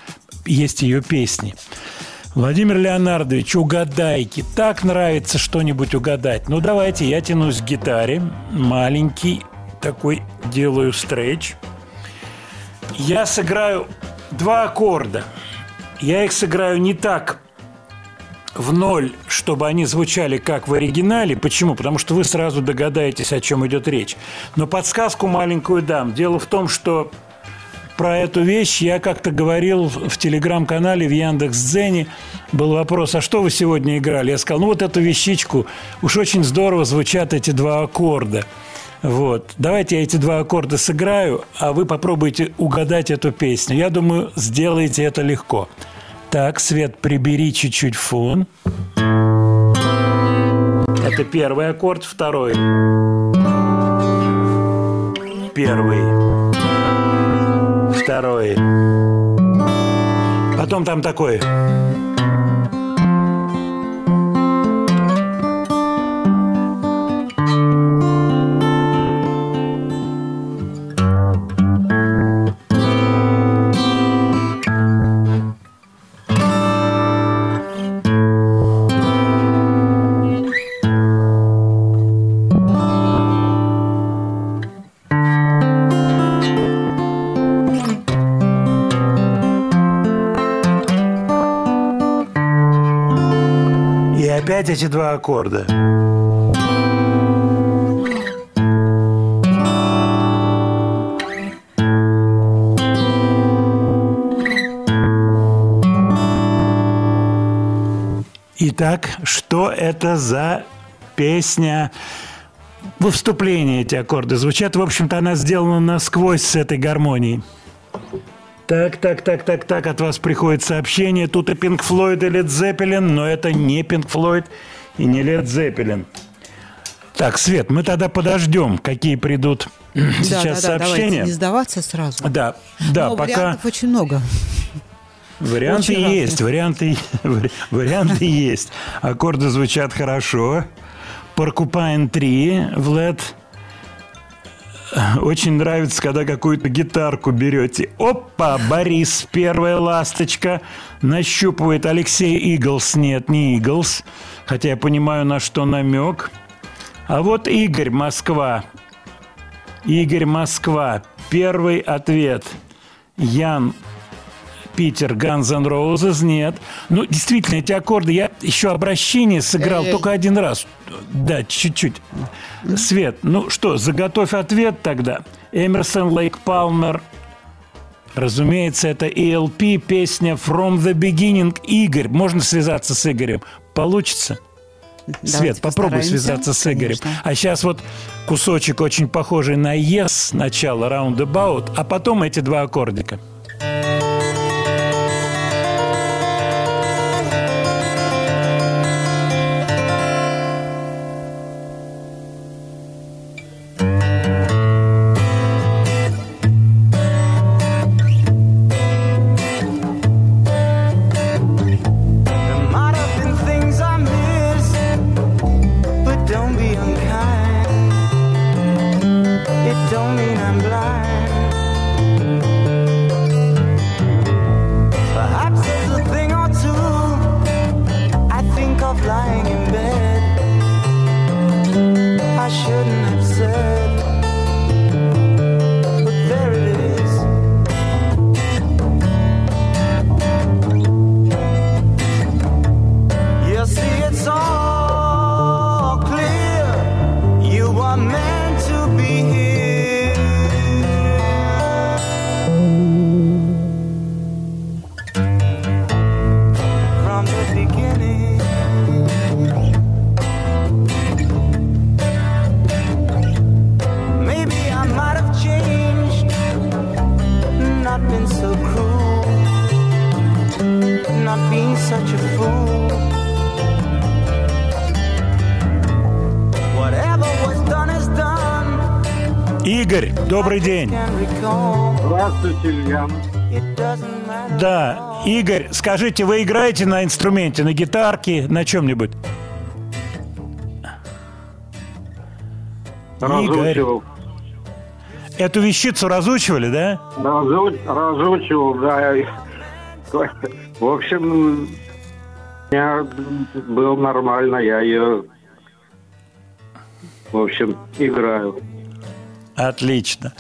есть ее песни. Владимир Леонардович, угадайки. Так нравится что-нибудь угадать. Ну, давайте, я тянусь к гитаре. Маленький такой делаю стретч. Я сыграю два аккорда. Я их сыграю не так в ноль, чтобы они звучали как в оригинале. Почему? Потому что вы сразу догадаетесь, о чем идет речь. Но подсказку маленькую дам. Дело в том, что про эту вещь я как-то говорил в телеграм-канале в Яндекс.Дзене. Был вопрос, а что вы сегодня играли? Я сказал, ну вот эту вещичку. Уж очень здорово звучат эти два аккорда. Вот. Давайте я эти два аккорда сыграю, а вы попробуйте угадать эту песню. Я думаю, сделаете это легко. Так, Свет, прибери чуть-чуть фон. Это первый аккорд, второй. Первый. Второй. Потом там такой. Эти два аккорда. Итак, что это за песня? Во вступлении эти аккорды звучат. В общем-то, она сделана насквозь с этой гармонией. Так, так, так, так, так, от вас приходит сообщение. Тут и Пинк Флойд, и Лед Зеппелин, но это не Пинк Флойд и не Лед Зеппелин. Так, Свет, мы тогда подождем, какие придут сейчас да, да, да, давайте сообщения. не сдаваться сразу. Да, да, Но пока вариантов очень много. варианты очень есть, варианты, варианты есть. Аккорды звучат хорошо. Porcupine 3, Влад, очень нравится, когда какую-то гитарку берете. Опа, Борис, первая ласточка. Нащупывает Алексей Иглс. Нет, не Иглс. Хотя я понимаю, на что намек. А вот Игорь, Москва. Игорь, Москва. Первый ответ. Ян, Питер, Guns N' Roses, нет. Ну, действительно, эти аккорды, я еще обращение сыграл Эй-эй. только один раз. Да, чуть-чуть. Свет, ну что, заготовь ответ тогда. Эмерсон, Лейк Палмер. Разумеется, это ELP, песня From the Beginning. Игорь, можно связаться с Игорем? Получится? Свет, попробуй связаться с Игорем. Конечно. А сейчас вот кусочек очень похожий на Yes, начало Roundabout, а потом эти два аккордика. Игорь, добрый день. Здравствуйте, Илья. Да, Игорь, скажите, вы играете на инструменте, на гитарке, на чем-нибудь? Разучивал. Эту вещицу разучивали, да? Разу- Разучивал, да. В общем, у меня был нормально, я ее, в общем, играю. Отлично.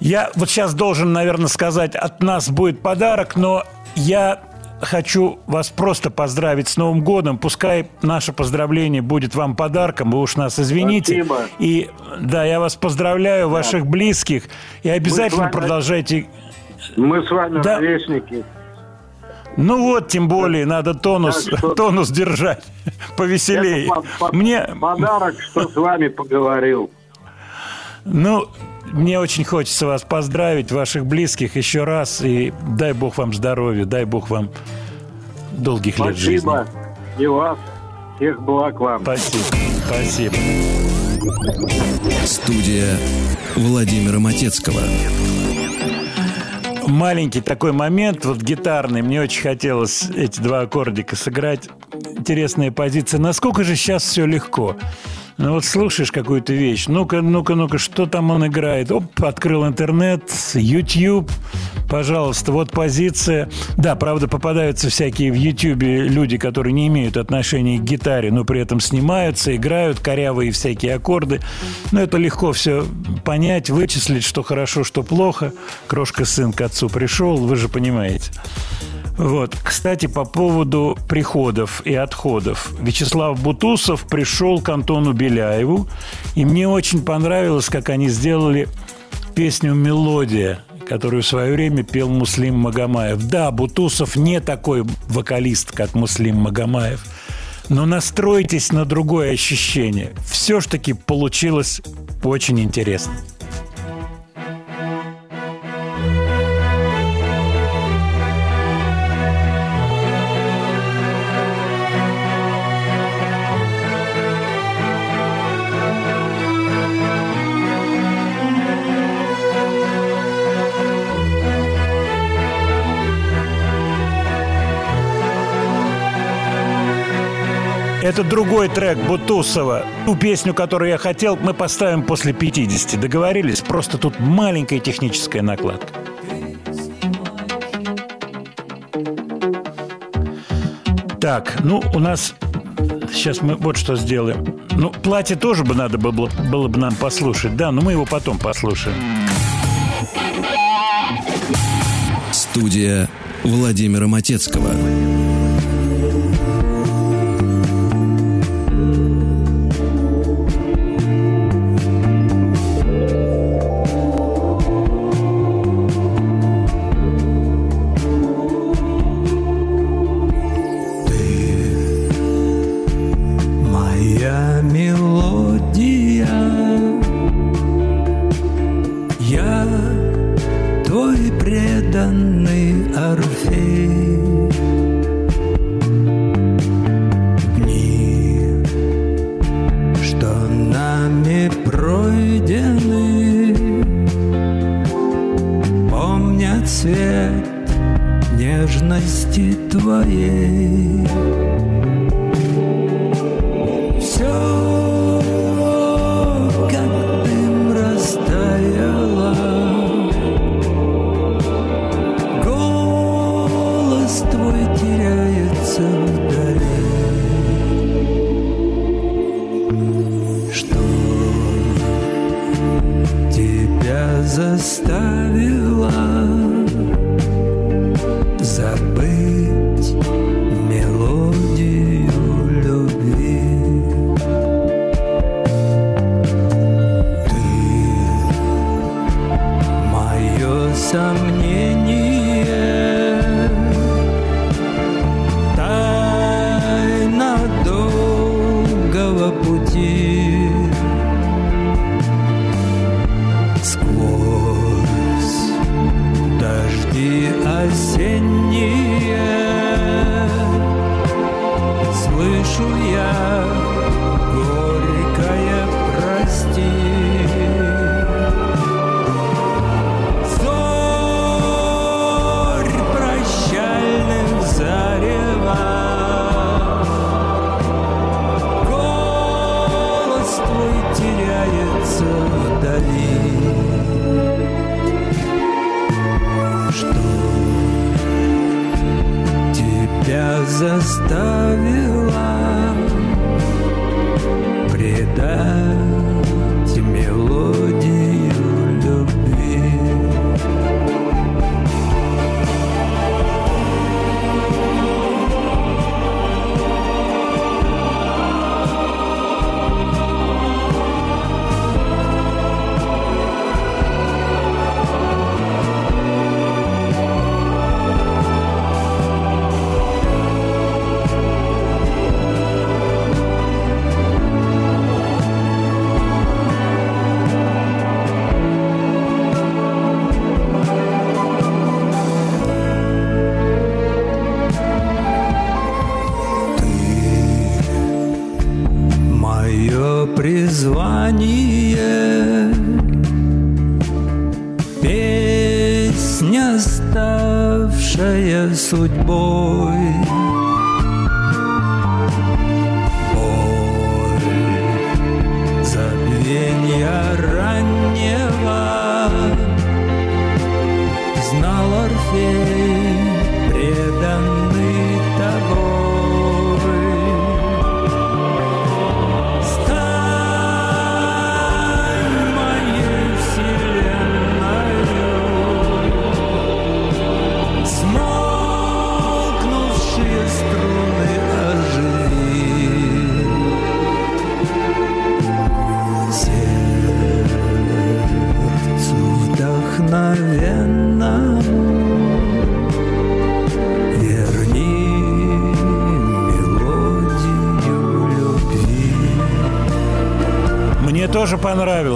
Я вот сейчас должен, наверное, сказать, от нас будет подарок, но я хочу вас просто поздравить с Новым годом. Пускай наше поздравление будет вам подарком, вы уж нас извините. Спасибо. И да, я вас поздравляю, ваших близких, и обязательно вами- продолжайте. Мы с вами Да. ровесники. Ну вот, тем более, надо тонус, Так что- тонус держать повеселее. Это Мне, Подарок, что с вами поговорил. Ну, мне очень хочется вас поздравить, ваших близких еще раз. И дай Бог вам здоровья, дай Бог вам долгих лет жизни. Спасибо. И вас. Всех благ вам. Спасибо. Спасибо. Студия Владимира Матецкого. Маленький такой момент, вот гитарный. Мне очень хотелось эти два аккордика сыграть. Интересная позиция. Насколько же сейчас все легко? Ну вот слушаешь какую-то вещь, ну-ка, ну-ка, ну-ка, что там он играет? Оп, открыл интернет, YouTube, пожалуйста, вот позиция. Да, правда, попадаются всякие в YouTube люди, которые не имеют отношения к гитаре, но при этом снимаются, играют корявые всякие аккорды. Но это легко все понять, вычислить, что хорошо, что плохо. Крошка сын к отцу пришел, вы же понимаете. Вот. Кстати, по поводу приходов и отходов. Вячеслав Бутусов пришел к Антону Беляеву, и мне очень понравилось, как они сделали песню «Мелодия», которую в свое время пел Муслим Магомаев. Да, Бутусов не такой вокалист, как Муслим Магомаев, но настройтесь на другое ощущение. Все ж таки получилось очень интересно. Это другой трек Бутусова. Ту песню, которую я хотел, мы поставим после 50. Договорились? Просто тут маленькая техническая накладка. Так, ну, у нас... Сейчас мы вот что сделаем. Ну, платье тоже бы надо было, было бы нам послушать, да, но мы его потом послушаем. Студия Владимира Матецкого.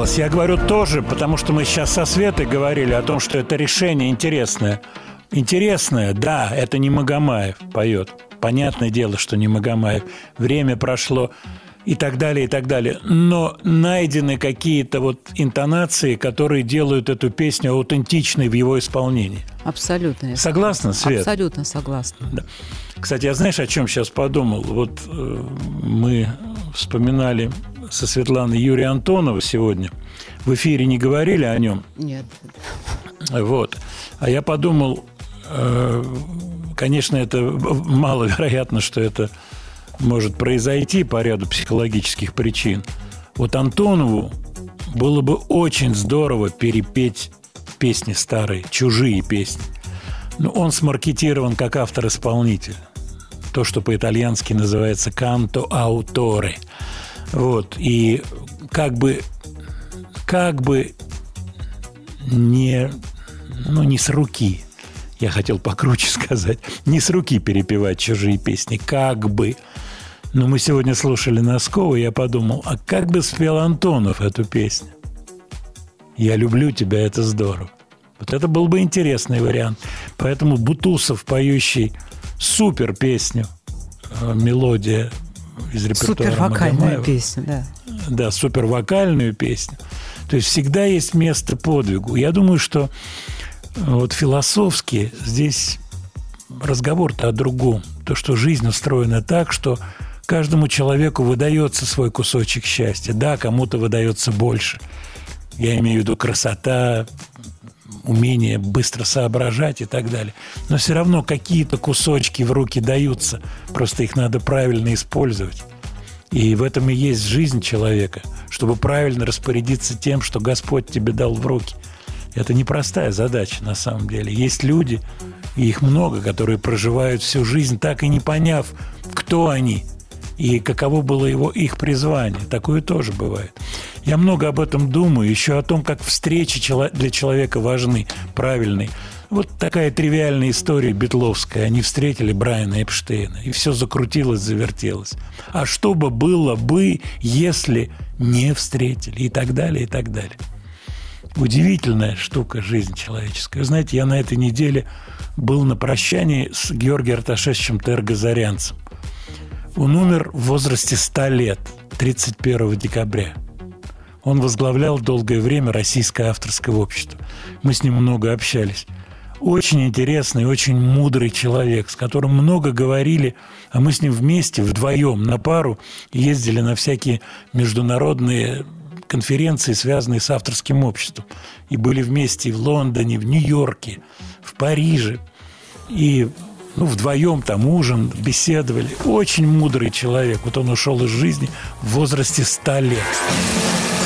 Понравилось. Я говорю тоже, потому что мы сейчас со Светой говорили о том, что это решение интересное. Интересное, да, это не Магомаев поет. Понятное дело, что не Магомаев. Время прошло и так далее, и так далее. Но найдены какие-то вот интонации, которые делают эту песню аутентичной в его исполнении. Абсолютно. Согласна, Свет? Абсолютно согласна. Да. Кстати, я знаешь, о чем сейчас подумал? Вот э, мы вспоминали со Светланой Юрия Антонова сегодня. В эфире не говорили о нем. Нет. Вот. А я подумал, э, конечно, это маловероятно, что это может произойти по ряду психологических причин. Вот Антонову было бы очень здорово перепеть песни старые, чужие песни. Но он смаркетирован как автор-исполнитель. То, что по-итальянски называется «canto autore». Вот. И как бы, как бы не, ну, не с руки, я хотел покруче сказать, не с руки перепевать чужие песни, как бы. Но мы сегодня слушали Носкова, и я подумал, а как бы спел Антонов эту песню? «Я люблю тебя, это здорово». Вот это был бы интересный вариант. Поэтому Бутусов, поющий супер песню, э, мелодия из репертуара Супервокальная Магомаева. песня, да. Да, супервокальную песню. То есть всегда есть место подвигу. Я думаю, что э, вот философски здесь разговор-то о другом. То, что жизнь устроена так, что каждому человеку выдается свой кусочек счастья. Да, кому-то выдается больше. Я имею в виду красота, умение быстро соображать и так далее. Но все равно какие-то кусочки в руки даются. Просто их надо правильно использовать. И в этом и есть жизнь человека, чтобы правильно распорядиться тем, что Господь тебе дал в руки. Это непростая задача на самом деле. Есть люди, и их много, которые проживают всю жизнь, так и не поняв, кто они и каково было его, их призвание. Такое тоже бывает. Я много об этом думаю, еще о том, как встречи для человека важны, правильные. Вот такая тривиальная история битловская. Они встретили Брайана Эпштейна, и все закрутилось, завертелось. А что бы было бы, если не встретили, и так далее, и так далее. Удивительная штука жизнь человеческая. Вы знаете, я на этой неделе был на прощании с Георгием Арташевичем Тергазарянцем. Он умер в возрасте 100 лет, 31 декабря. Он возглавлял долгое время Российское авторское общество. Мы с ним много общались. Очень интересный, очень мудрый человек, с которым много говорили, а мы с ним вместе, вдвоем, на пару ездили на всякие международные конференции, связанные с авторским обществом. И были вместе в Лондоне, в Нью-Йорке, в Париже. И ну, вдвоем там ужин, беседовали. Очень мудрый человек. Вот он ушел из жизни в возрасте 100 лет.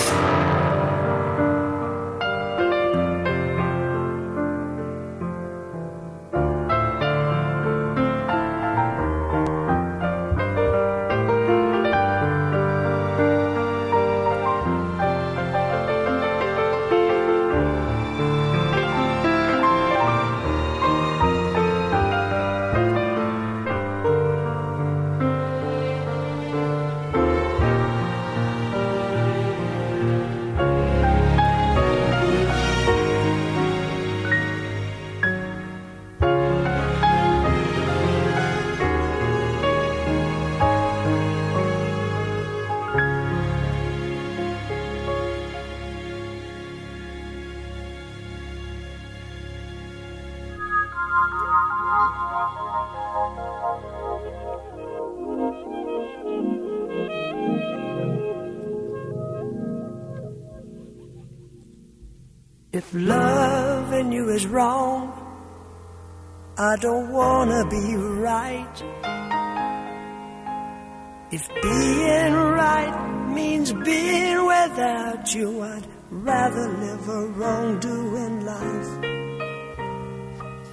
Rather live a wrongdoing life.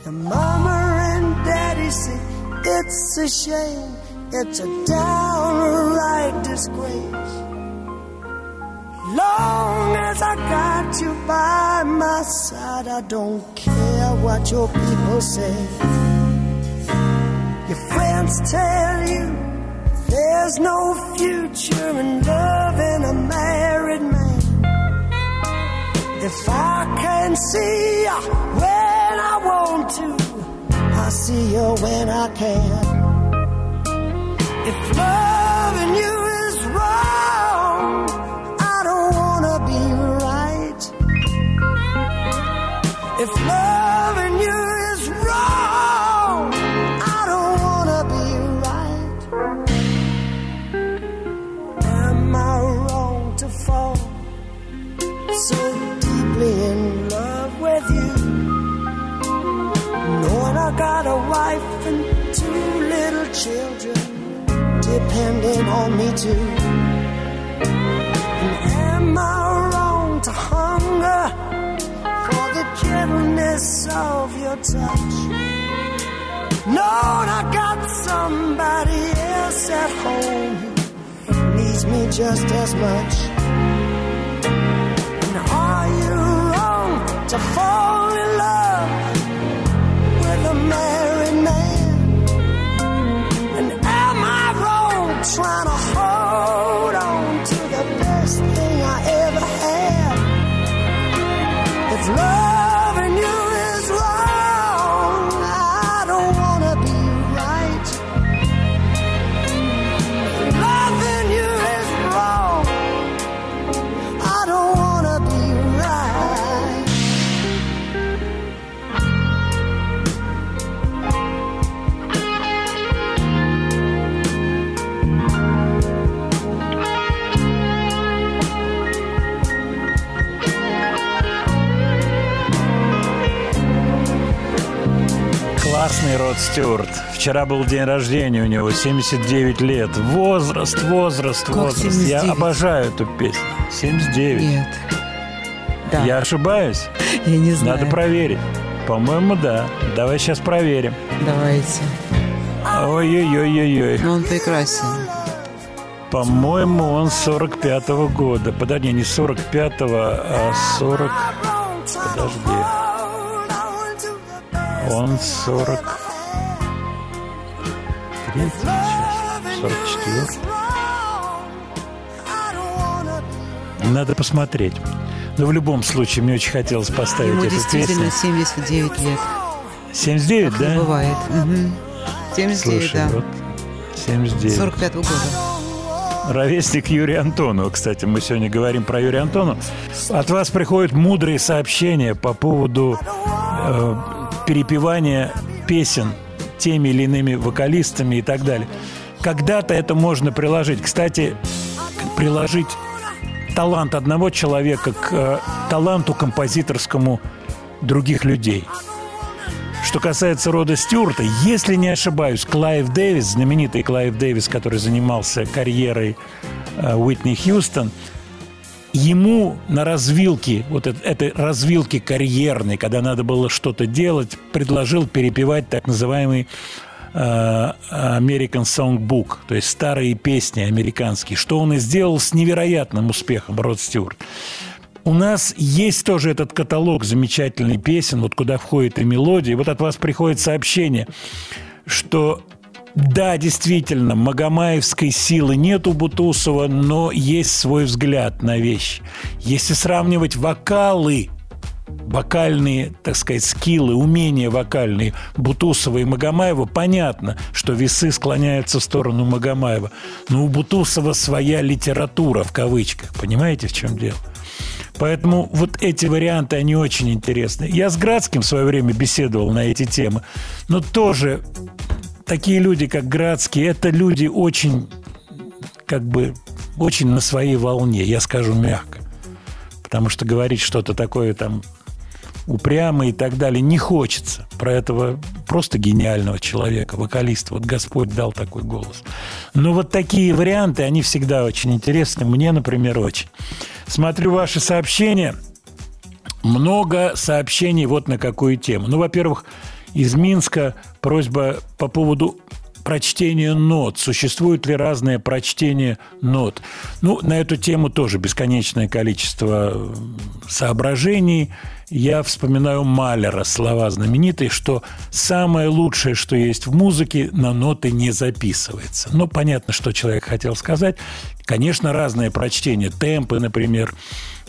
The mama and daddy say it's a shame, it's a downright disgrace. Long as I got you by my side, I don't care what your people say. Your friends tell you there's no future in loving a married man. If I can see you when I want to, I see you when I can. If loving you children depending on me too. And am I wrong to hunger for the gentleness of your touch? Knowing I got somebody else at home who needs me just as much. And are you wrong to fall in love with a man? Trying to Род Стюарт. Вчера был день рождения у него, 79 лет. Возраст, возраст, Как возраст. 79? Я обожаю эту песню. 79. Нет. Да. Я ошибаюсь? Я не знаю. Надо проверить. По-моему, да. Давай сейчас проверим. Давайте. Ой-ой-ой-ой-ой. Ну, он прекрасен. По-моему, он 45-го года. Подожди, не 45-го, а 40... Подожди. Он 40... Третий, сейчас, 44 Надо посмотреть. Но в любом случае, мне очень хотелось поставить Ему эту действительно песню. 79 лет. 79, Как да? не бывает. Мгм. 79, Слушай, да. вот 79. 45 года. Ровесник Юрия Антонова. Кстати, мы сегодня говорим про Юрия Антонова. От вас приходят мудрые сообщения по поводу э, перепевания песен теми или иными вокалистами и так далее. когда-то это можно приложить. Кстати, приложить талант одного человека к э, таланту композиторскому других людей. Что касается Рода Стюарта, если не ошибаюсь, Клайв Дэвис, знаменитый Клайв Дэвис, который занимался карьерой э, Уитни Хьюстон, ему на развилке, вот эт- этой развилке карьерной, когда надо было что-то делать, предложил перепевать так называемый э, American Songbook, то есть старые песни американские, что он и сделал с невероятным успехом, Род Стюарт. У нас есть тоже этот каталог замечательных песен, вот куда входит и мелодия. И вот от вас приходит сообщение, что да, действительно, магомаевской силы нет у Бутусова, но есть свой взгляд на вещи. Если сравнивать вокалы, вокальные, так сказать, скиллы, умения вокальные Бутусова и Магомаева, понятно, что весы склоняются в сторону Магомаева. Но у Бутусова своя литература, в кавычках. Понимаете, в чем дело? Поэтому вот эти варианты, они очень интересны. Я с Градским в свое время беседовал на эти темы, но тоже такие люди, как Градский, это люди очень, как бы, очень на своей волне, я скажу мягко. Потому что говорить что-то такое там упрямое и так далее не хочется. Про этого просто гениального человека, вокалиста. Вот Господь дал такой голос. Но вот такие варианты, они всегда очень интересны. Мне, например, очень. Смотрю ваши сообщения. Много сообщений вот на какую тему. Ну, во-первых, из Минска просьба по поводу прочтения нот. Существует ли разное прочтение нот? Ну, на эту тему тоже бесконечное количество э, соображений. Я вспоминаю Малера, слова знаменитые, что самое лучшее, что есть в музыке, на ноты не записывается. Ну, понятно, что человек хотел сказать. Конечно, разное прочтение. Темпы, например.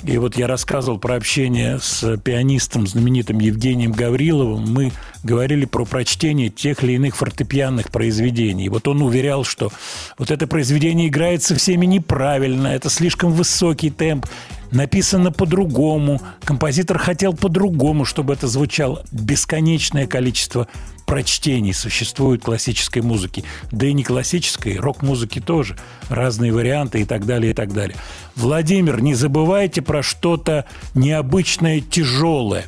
И вот я рассказывал про общение с пианистом знаменитым Евгением Гавриловым. Мы говорили про прочтение тех или иных фортепианных произведений. И вот он уверял, что вот это произведение играется всеми неправильно, это слишком высокий темп, написано по-другому, композитор хотел по-другому, чтобы это звучало. Бесконечное количество прочтений существует классической музыки. Да и не классической, рок-музыки тоже. Разные варианты и так далее, и так далее. Владимир, не забывайте про что-то необычное, тяжелое.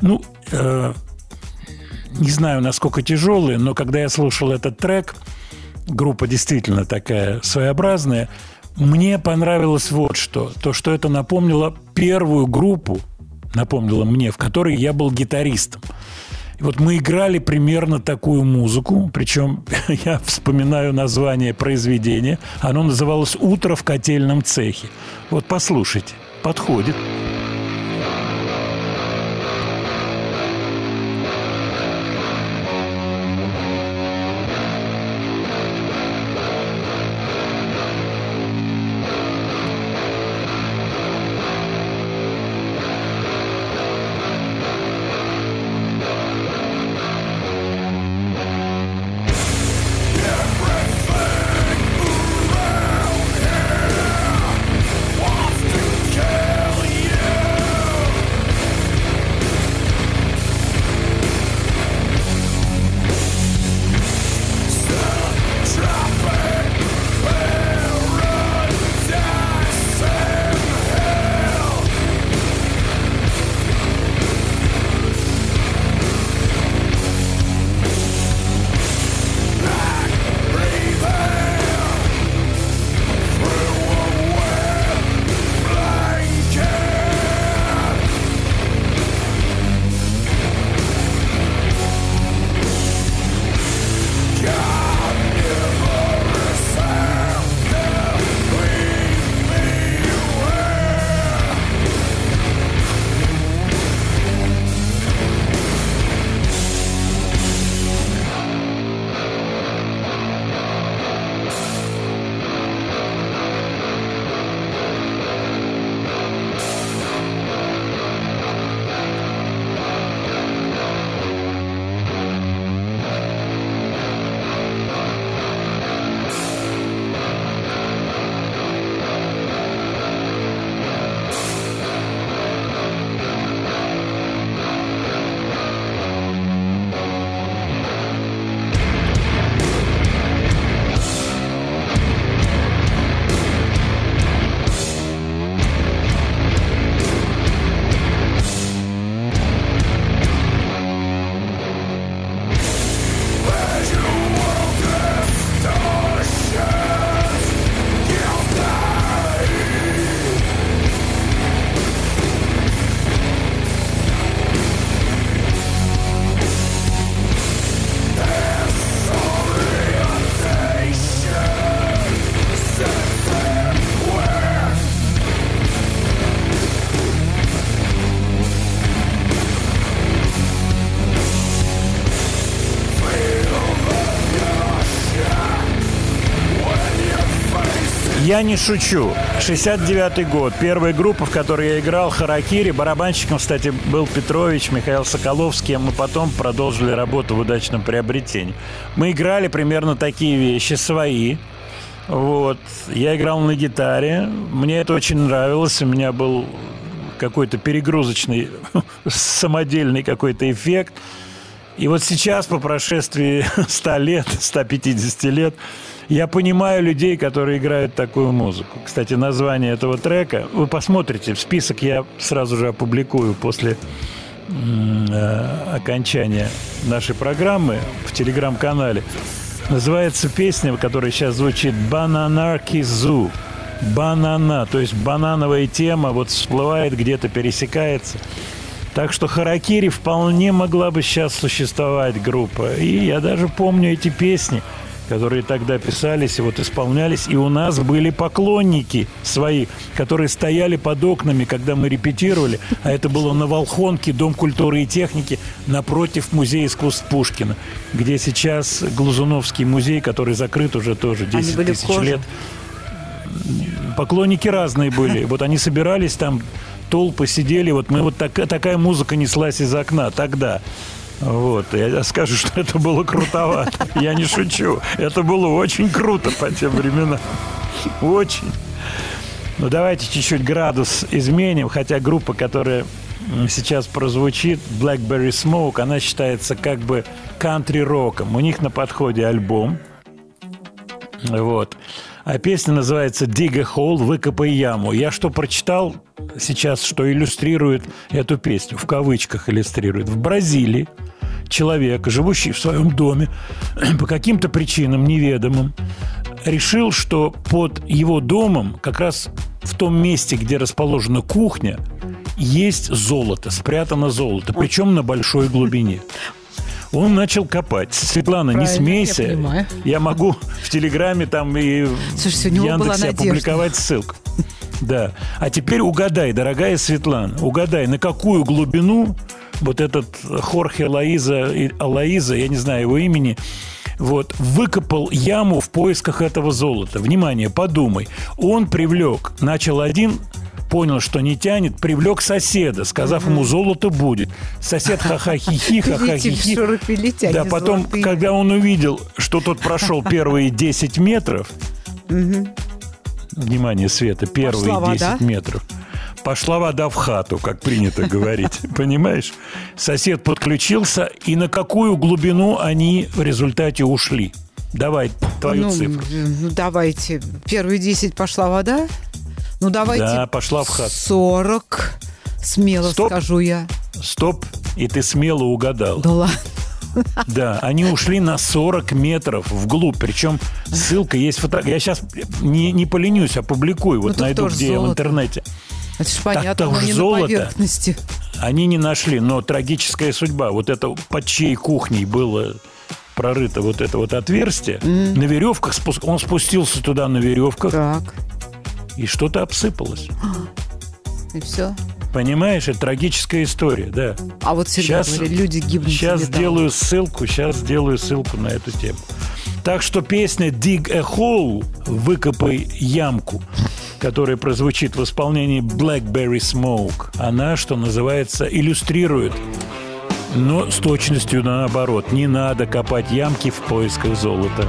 Ну, э, не знаю, насколько тяжелое, но когда я слушал этот трек, группа действительно такая своеобразная, мне понравилось вот что. То, что это напомнило первую группу, напомнило мне, в которой я был гитаристом. И вот мы играли примерно такую музыку, причем я вспоминаю название произведения. Оно называлось «Утро в котельном цехе». Вот послушайте, подходит. Kill Я не шучу. 69-й год. Первая группа, в которой я играл, Харакири. Барабанщиком, кстати, был Петрович, Михаил Соколовский. А мы потом продолжили работу в удачном приобретении. Мы играли примерно такие вещи свои. Вот. Я играл на гитаре. Мне это очень нравилось. У меня был какой-то перегрузочный, самодельный какой-то эффект. И вот сейчас, по прошествии 100 лет, 150 лет, я понимаю людей, которые играют такую музыку. Кстати, название этого трека, вы посмотрите, в список я сразу же опубликую после э, окончания нашей программы в телеграм-канале. Называется песня, которая сейчас звучит «Бананарки Зу». Банана, то есть банановая тема вот всплывает где-то, пересекается. Так что Харакири вполне могла бы сейчас существовать группа. И я даже помню эти песни, которые тогда писались и вот исполнялись. И у нас были поклонники свои, которые стояли под окнами, когда мы репетировали. А это было на Волхонке, Дом культуры и техники, напротив Музея искусств Пушкина, где сейчас Глазуновский музей, который закрыт уже тоже 10 были в тысяч лет. Поклонники разные были. Вот они собирались там, толпы сидели. Вот мы вот так- такая музыка неслась из окна тогда. Вот, я скажу, что это было крутовато. Я не шучу. Это было очень круто по тем временам. Очень. Ну, давайте чуть-чуть градус изменим. Хотя группа, которая сейчас прозвучит, Blackberry Smoke, она считается как бы кантри-роком. У них на подходе альбом. Вот. А песня называется «Dig a hole», «Выкопай яму». Я что прочитал сейчас, что иллюстрирует эту песню, в кавычках иллюстрирует. В Бразилии человек, живущий в своем доме, по каким-то причинам неведомым, решил, что под его домом, как раз в том месте, где расположена кухня, есть золото, спрятано золото, причем на большой глубине. Он начал копать. Светлана, не Правильно, я смейся. понимаю. Я могу в Телеграме там и в него была Яндексе опубликовать ссылку. Да. А теперь угадай, дорогая Светлана, угадай, на какую глубину вот этот Хорхе Лаиза, Алаиза, я не знаю его имени, вот, выкопал яму в поисках этого золота. Внимание, подумай. Он привлек, начал один, понял, что не тянет, привлек соседа, сказав ему, золото будет. Сосед ха-ха-хи-хи, ха-ха-хи-хи. Да, потом, золотые. когда он увидел, что тот прошел первые 10 метров, внимание, Света, первые Пошла 10 вода? метров, пошла вода в хату, как принято говорить, понимаешь? Сосед подключился, и на какую глубину они в результате ушли? Давай твою ну, цифру. ну, давайте. Первые 10 пошла вода. Ну, давайте. Да, пошла в хату. 40. Смело Стоп. скажу я. Стоп, и ты смело угадал. Да ладно. Да, они ушли на 40 метров вглубь. Причем ссылка есть фото. Я сейчас не, не поленюсь, опубликую. Вот Ну, так найду, где я в золото. интернете. Это ж Так понятно, там но ж не золото. на поверхности. Они не нашли, но трагическая судьба. Вот это под чьей кухней было прорыто вот это вот отверстие. На веревках спуск- он спустился туда на веревках, Так, и что-то обсыпалось. и все. Понимаешь, это трагическая история, да. А вот всегда Щас- говорили, люди гибнут. Сейчас сделаю ссылку, сейчас сделаю ссылку на эту тему. Так что песня «Dig a hole» «Выкопай ямку», которая прозвучит в исполнении Blackberry Smoke, она, что называется, иллюстрирует, но с точностью наоборот. Не надо копать ямки в поисках золота.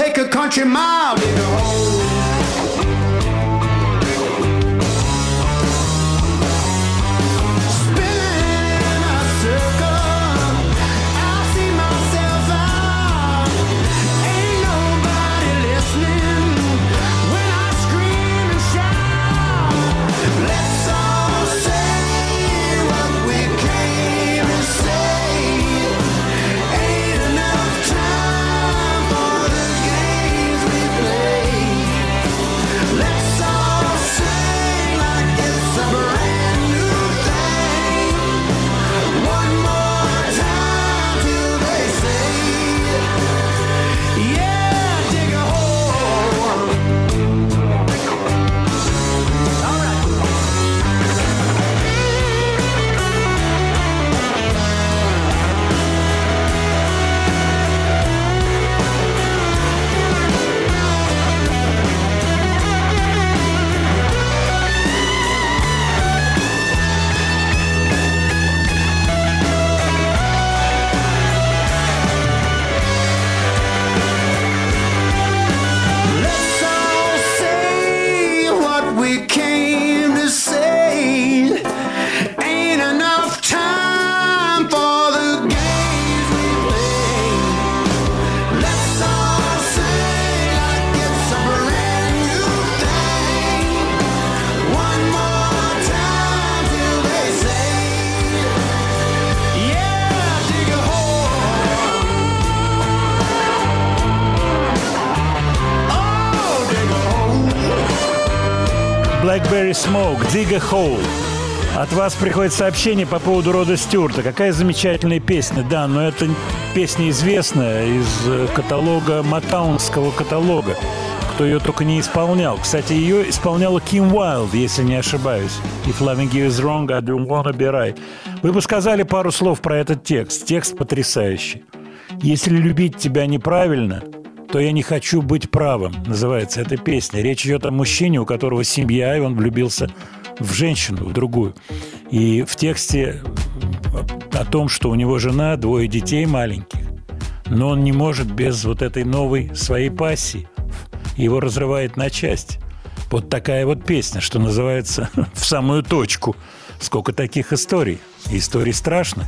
take a country mile. Blackberry Smoke, Dig a. От вас приходит сообщение по поводу Рода Стюарта. Какая замечательная песня. Да, но это песня известная из э, каталога, Матаунского каталога. Кто ее только не исполнял. Кстати, ее исполняла Ким Уайлд, если не ошибаюсь. If loving you is wrong, I don't wanna be right. Вы бы сказали пару слов про этот текст. Текст потрясающий. Если любить тебя неправильно, то я не хочу быть правым, называется эта песня. Речь идет о мужчине, у которого семья, и он влюбился в женщину, в другую. И в тексте о том, что у него жена, двое детей маленьких, но он не может без вот этой новой своей пассии. Его разрывает на части. Вот такая вот песня, что называется «В самую точку». Сколько таких историй. И историй страшных.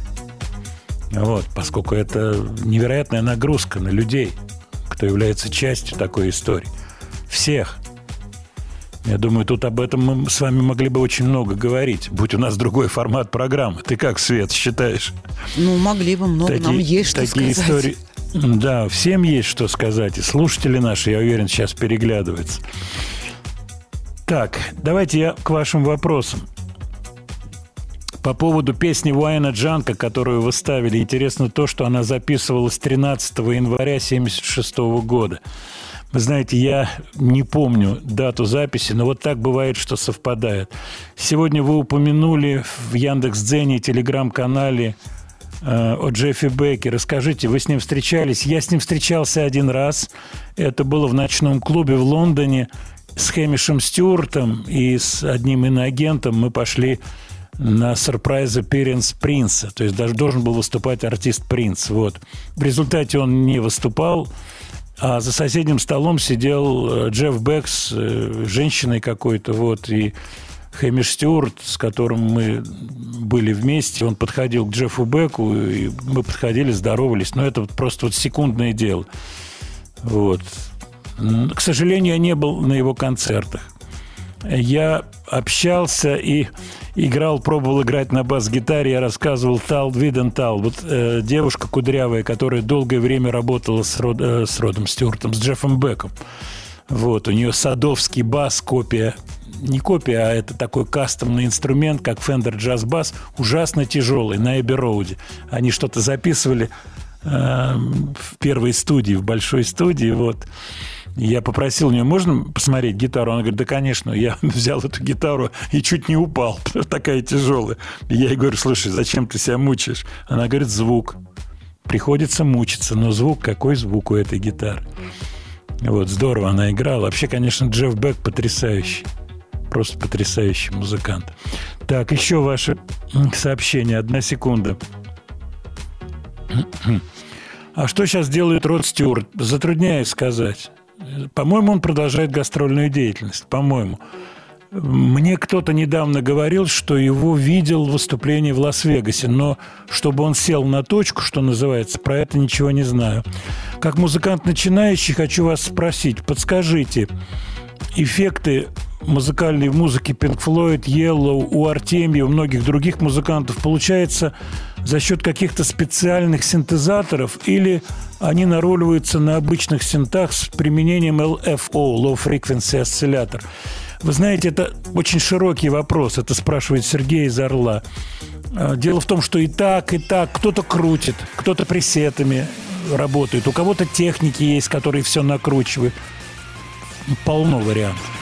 Вот, поскольку это невероятная нагрузка на людей, кто является частью такой истории. Всех. Я думаю, тут об этом мы с вами могли бы очень много говорить, будь у нас другой формат программы. Ты как, Свет, считаешь? Ну, могли бы много, нам есть что такие сказать. истории. Да, всем есть что сказать. И слушатели наши, я уверен, сейчас переглядываются. Так, давайте я к вашим вопросам. По поводу песни Уайна Джанка, которую вы ставили, интересно то, что она записывалась 13 января 1976 года. Вы знаете, я не помню дату записи, но вот так бывает, что совпадает. Сегодня вы упомянули в Яндекс.Дзене и Телеграм-канале э, о Джеффи Беке. Расскажите, вы с ним встречались? Я с ним встречался один раз. Это было в ночном клубе в Лондоне с Хэмишем Стюартом и с одним иноагентом. Мы пошли на сюрприз appearance Принца. То есть даже должен был выступать артист Принц. Вот. В результате он не выступал, а за соседним столом сидел э, Джефф Бек с э, женщиной какой-то. Вот, и Хэмиш Стюарт, с которым мы были вместе, он подходил к Джеффу Беку, и мы подходили, здоровались. Но это вот просто вот секундное дело. Вот. К сожалению, я не был на его концертах. Я общался и играл, пробовал играть на бас-гитаре. Я рассказывал Тал Виден Тал. Вот э, девушка кудрявая, которая долгое время работала с, Род- э, с Родом Стюартом, с Джеффом Беком. Вот, у нее садовский бас, копия не копия, а это такой кастомный инструмент, как Fender Jazz Bass, ужасно тяжелый, на Эбби. Они что-то записывали э, в первой студии, в большой студии, вот. Я попросил у нее, можно посмотреть гитару? Она говорит, да, конечно. Я взял эту гитару и чуть не упал, такая тяжелая. Я ей говорю, слушай, зачем ты себя мучаешь? Она говорит, звук. Приходится мучиться, но звук, какой звук у этой гитары? Вот, здорово она играла. Вообще, конечно, Джефф Бек потрясающий. Просто потрясающий музыкант. Так, еще ваше сообщение. Одна секунда. А что сейчас делает Род Стюарт? Затрудняюсь сказать. По-моему, он продолжает гастрольную деятельность. По-моему. Мне кто-то недавно говорил, что его видел выступление в Лас-Вегасе, но чтобы он сел на точку, что называется, про это ничего не знаю. Как музыкант начинающий, хочу вас спросить, подскажите, эффекты музыкальной музыки Pink Floyd, Yellow, у Артемия, у многих других музыкантов получается за счет каких-то специальных синтезаторов или они наруливаются на обычных синтах с применением LFO, Low Frequency Oscillator. Вы знаете, это очень широкий вопрос. Это спрашивает Сергей из Орла. А, Дело в том, что и так, и так кто-то крутит, кто-то пресетами работает, у кого-то техники есть, которые все накручивают. Полно вариантов.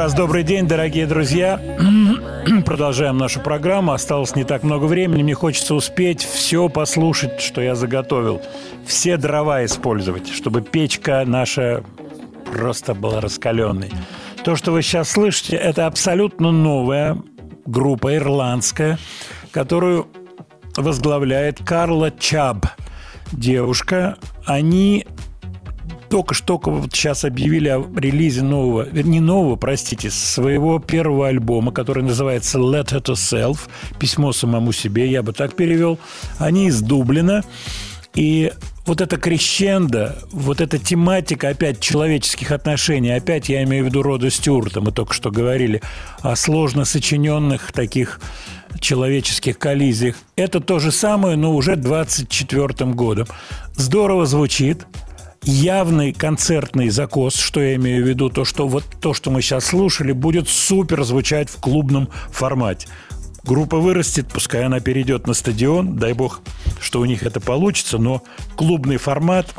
Раз добрый день, дорогие друзья. Продолжаем нашу программу. Осталось не так много времени. Мне хочется успеть все послушать, что я заготовил. Все дрова использовать, чтобы печка наша просто была раскаленной. То, что вы сейчас слышите, это абсолютно новая группа ирландская, которую возглавляет Карла Чаб. Девушка. Они только что вот сейчас объявили о релизе нового, вернее, нового, простите, своего первого альбома, который называется Letter to Self, письмо самому себе, я бы так перевел. Они из Дублина. И вот эта крещенда, вот эта тематика опять человеческих отношений, опять я имею в виду Рода Стюарта, мы только что говорили о сложно сочиненных таких человеческих коллизиях. Это то же самое, но уже 24 годом. Здорово звучит, явный концертный закос, что я имею в виду, то, что вот то, что мы сейчас слушали, будет супер звучать в клубном формате. Группа вырастет, пускай она перейдет на стадион, дай бог, что у них это получится, но клубный формат,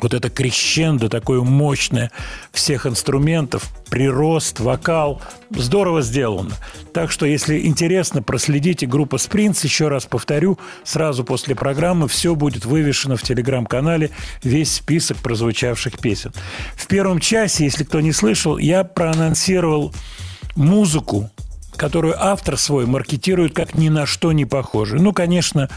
вот это крещендо такое мощное всех инструментов, прирост, вокал, здорово сделано. Так что, если интересно, проследите группа Спринц, еще раз повторю, сразу после программы все будет вывешено в телеграм-канале, весь список прозвучавших песен. В первом часе, если кто не слышал, я проанонсировал музыку, которую автор свой маркетирует как ни на что не похожую. Ну, конечно,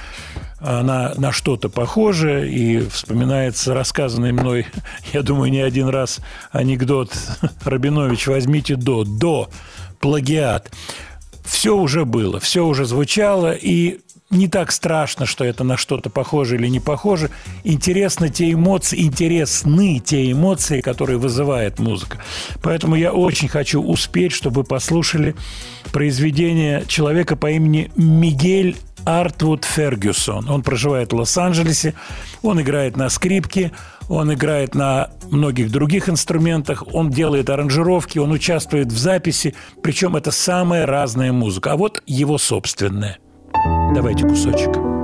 она на что-то похожа, и вспоминается рассказанный мной, я думаю, не один раз анекдот Рабинович «Возьмите до», «до», плагиат. Все уже было, все уже звучало, и не так страшно, что это на что-то похоже или не похоже. Интересны те эмоции, интересны те эмоции, которые вызывает музыка. Поэтому я очень хочу успеть, чтобы вы послушали произведение человека по имени Мигель Артвуд Фергюсон. Он проживает в Лос-Анджелесе, он играет на скрипке, он играет на многих других инструментах, он делает аранжировки, он участвует в записи, причем это самая разная музыка. А вот его собственная. Давайте кусочек.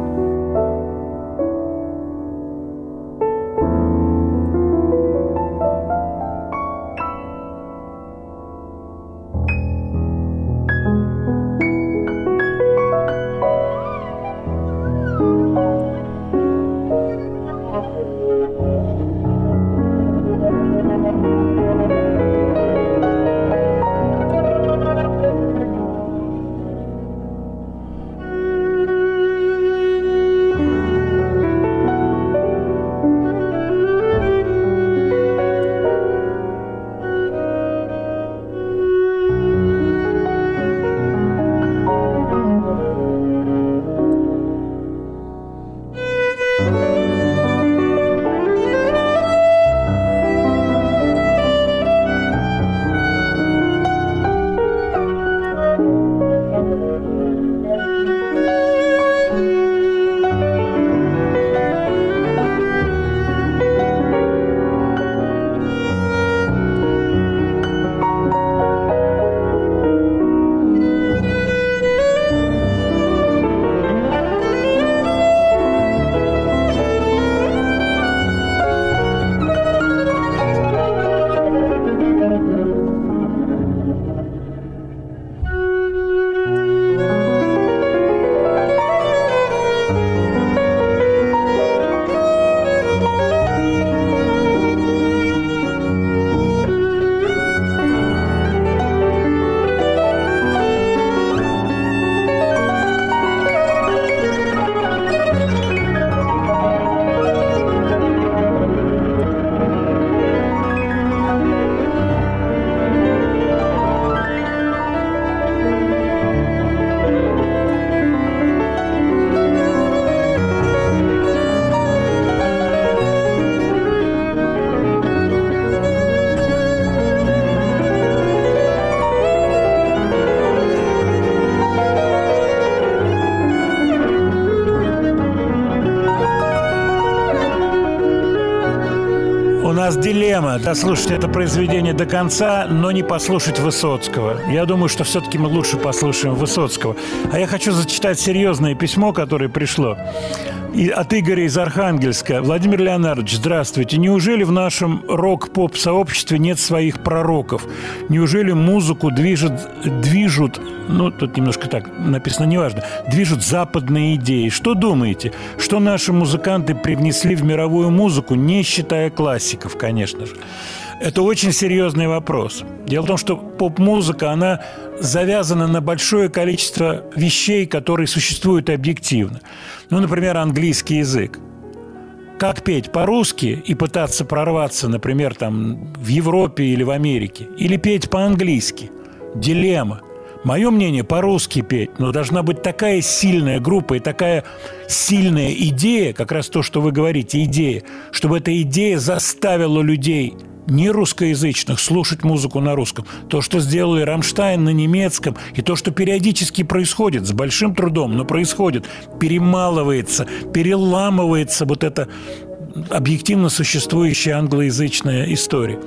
Дилемма дослушать это произведение до конца, но не послушать Высоцкого. Я думаю, что все-таки мы лучше послушаем Высоцкого. А я хочу зачитать серьезное письмо, которое пришло и от Игоря из Архангельска. Владимир Леонардович, здравствуйте. Неужели в нашем рок-поп-сообществе нет своих пророков? Неужели музыку движет, движут, ну, тут немножко так написано, неважно, движут западные идеи? Что думаете? Что наши музыканты привнесли в мировую музыку, не считая классиков, конечно же? Это очень серьезный вопрос. Дело в том, что поп-музыка, она завязана на большое количество вещей, которые существуют объективно. Ну, например, английский язык. Как петь по-русски и пытаться прорваться, например, там в Европе или в Америке, или петь по-английски? Дилемма. Мое мнение, по-русски петь, но должна быть такая сильная группа и такая сильная идея, как раз то, что вы говорите, идея, чтобы эта идея заставила людей не русскоязычных слушать музыку на русском. То, что сделали Рамштайн на немецком, и то, что периодически происходит, с большим трудом, но происходит, перемалывается, переламывается вот эта объективно существующая англоязычная история.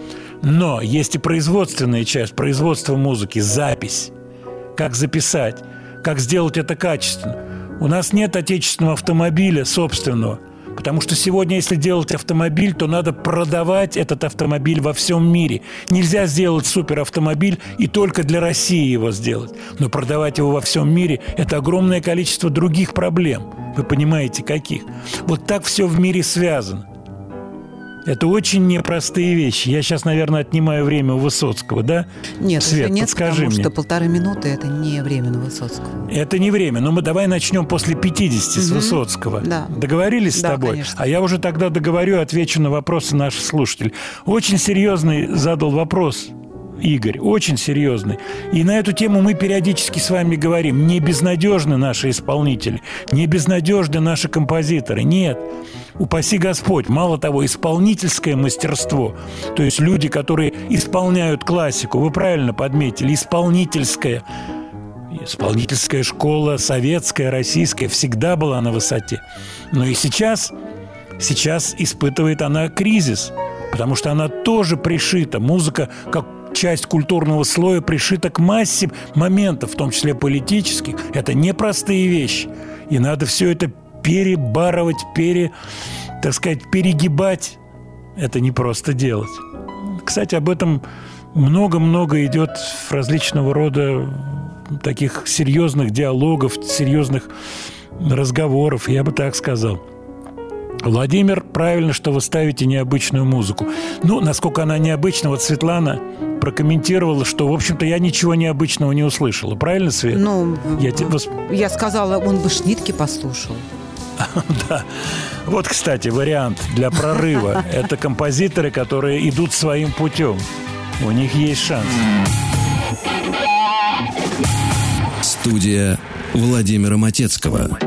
Но есть и производственная часть, производство музыки, запись. Как записать, как сделать это качественно. У нас нет отечественного автомобиля собственного – Потому что сегодня, если делать автомобиль, то надо продавать этот автомобиль во всем мире. Нельзя сделать суперавтомобиль и только для России его сделать. Но продавать его во всем мире – это огромное количество других проблем. Вы понимаете, каких? Вот так все в мире связано. Это очень непростые вещи. Я сейчас, наверное, отнимаю время у Высоцкого, да? Нет, Свет, нет, подскажи потому мне. что полторы минуты – это не время на Высоцкого. Это не время, но мы давай начнем после 50 с Мгм. Высоцкого. Да. Договорились с Да, тобой? конечно. А я уже тогда договорю, отвечу на вопросы наших слушателей. Очень серьезный задал вопрос Игорь, очень серьезный. И на эту тему мы периодически с вами говорим. Не безнадежны наши исполнители, не безнадежны наши композиторы. Нет. Упаси Господь. Мало того, исполнительское мастерство, то есть люди, которые исполняют классику, вы правильно подметили, исполнительское Исполнительская школа советская, российская всегда была на высоте. Но и сейчас, сейчас испытывает она кризис, потому что она тоже пришита. Музыка как часть культурного слоя пришита к массе моментов, в том числе политических. Это непростые вещи. И надо все это перебарывать, пере, так сказать, перегибать. Это не просто делать. Кстати, об этом много-много идет в различного рода таких серьезных диалогов, серьезных разговоров, я бы так сказал. Владимир, правильно, что вы ставите необычную музыку. Ну, насколько она необычна, вот Светлана прокомментировала, что, в общем-то, я ничего необычного не услышала. Правильно, Свет? Ну, я тебе я сказала, он бы шнитки послушал. Да. Вот, кстати, вариант для прорыва. Это композиторы, которые идут своим путем. У них есть шанс. Студия Владимира Матецкого.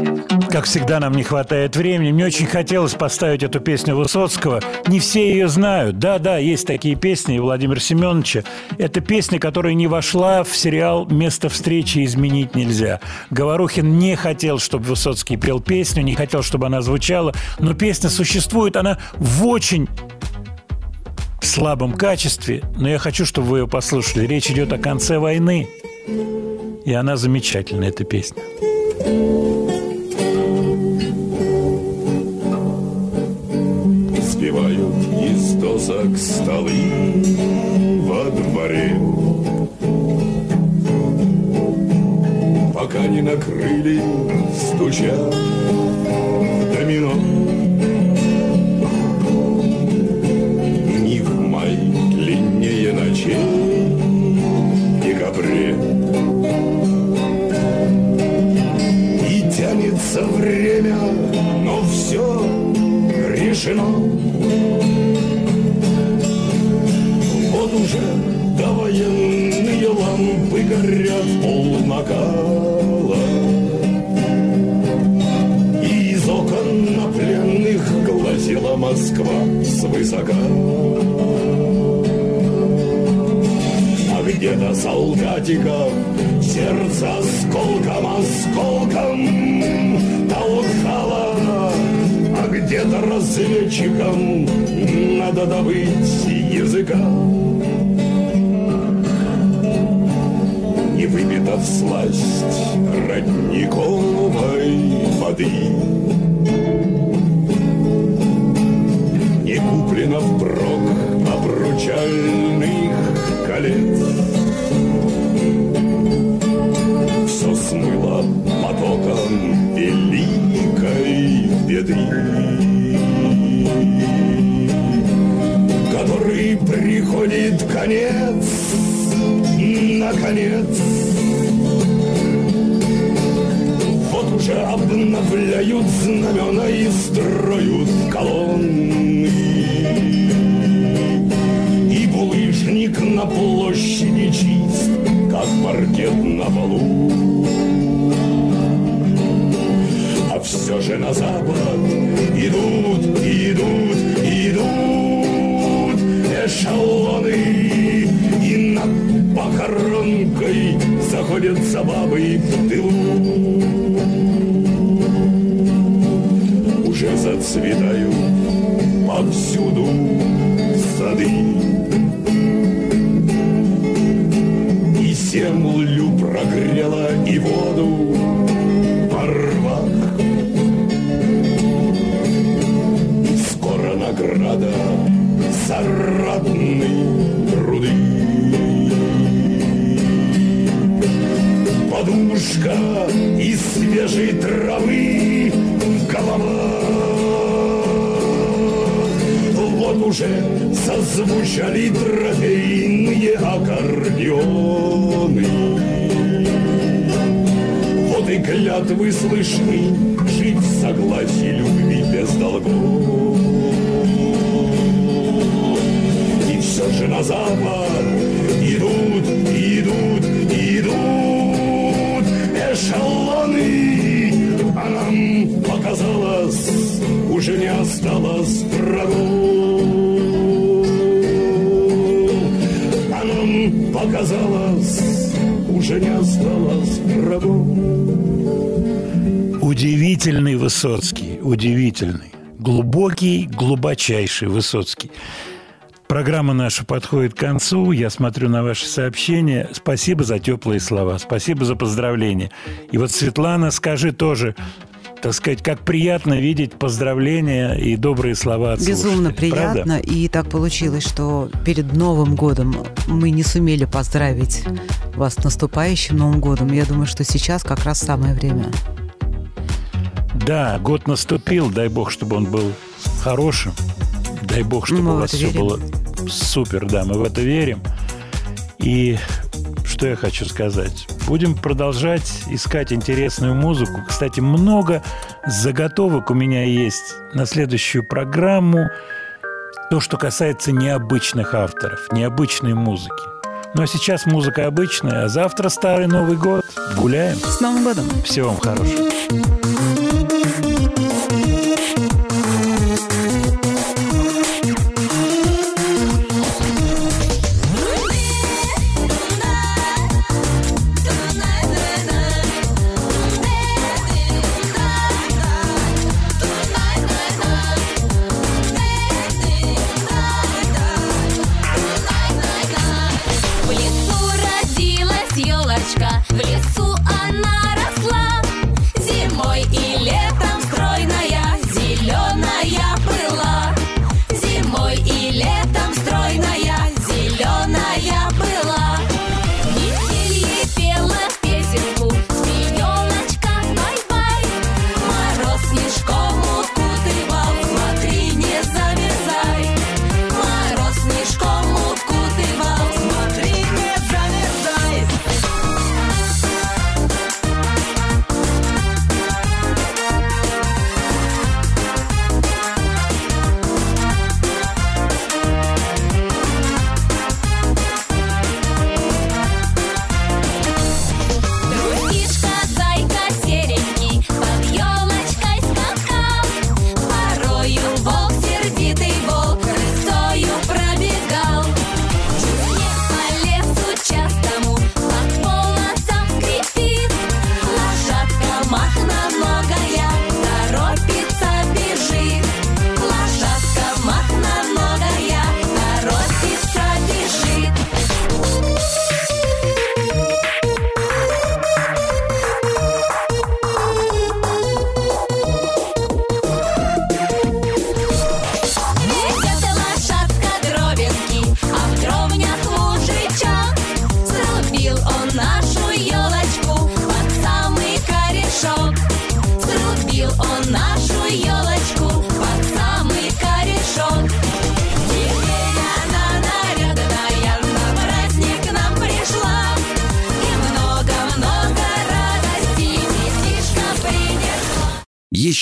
Как всегда, нам не хватает времени. Мне очень хотелось поставить эту песню Высоцкого. Не все ее знают. Да-да, есть такие песни Владимира Семеновича. Это песня, которая не вошла в сериал «Место встречи изменить нельзя». Говорухин не хотел, чтобы Высоцкий пел песню, не хотел, чтобы она звучала. Но песня существует, она в очень слабом качестве, но я хочу, чтобы вы ее послушали. Речь идет о конце войны, и она замечательная, эта песня. Досок столы во дворе. Пока не накрыли, стуча в домино. Дни в май длиннее ночей в декабре И тянется время, но все решено довоенные лампы горят пол накала. И из окон на пленных глазела Москва свысока. А где-то солдатиков сердце осколком осколком толкало? А где-то разведчикам надо добыть языка выпита всласть родниковой воды. Не куплено впрок обручальных колец. Все смыло потоком великой беды Который приходит наконец, наконец, уже обновляют знамена и строят колонны. И булыжник на площади чист, как паркет на полу. А все же на запад идут, идут, идут эшелоны. И над похоронкой заходятся бабы в тылу. Уже зацветают повсюду сады. И землю прогрела и воду во рвах. Скоро награда за ратные труды. Подушка из свежей травы в уже зазвучали трофейные аккордеоны. Вот и клятвы слышны жить в согласии любви без долгов. И все же на запад идут, идут, идут эшелоны. А нам показалось, уже не осталось врагов. Уже не осталось врагов. Удивительный Высоцкий, удивительный. Глубокий, глубочайший Высоцкий. Программа наша подходит к концу. Я смотрю на ваши сообщения. Спасибо за теплые слова. Спасибо за поздравления. И вот, Светлана, скажи тоже, так сказать, как приятно видеть поздравления и добрые слова от Безумно слушателей. приятно. Правда? И так получилось, что перед Новым годом мы не сумели поздравить вас с наступающим Новым годом. Я думаю, что сейчас как раз самое время. Да, год наступил. Дай бог, чтобы он был хорошим. Дай бог, чтобы Мы у вас все верим. было супер. Да, мы в это верим. И что я хочу сказать? Будем продолжать искать интересную музыку. Кстати, много заготовок у меня есть на следующую программу. То, что касается необычных авторов, необычной музыки. Ну а сейчас музыка обычная, а завтра Старый Новый год. Гуляем. С Новым годом! Всего вам хорошего.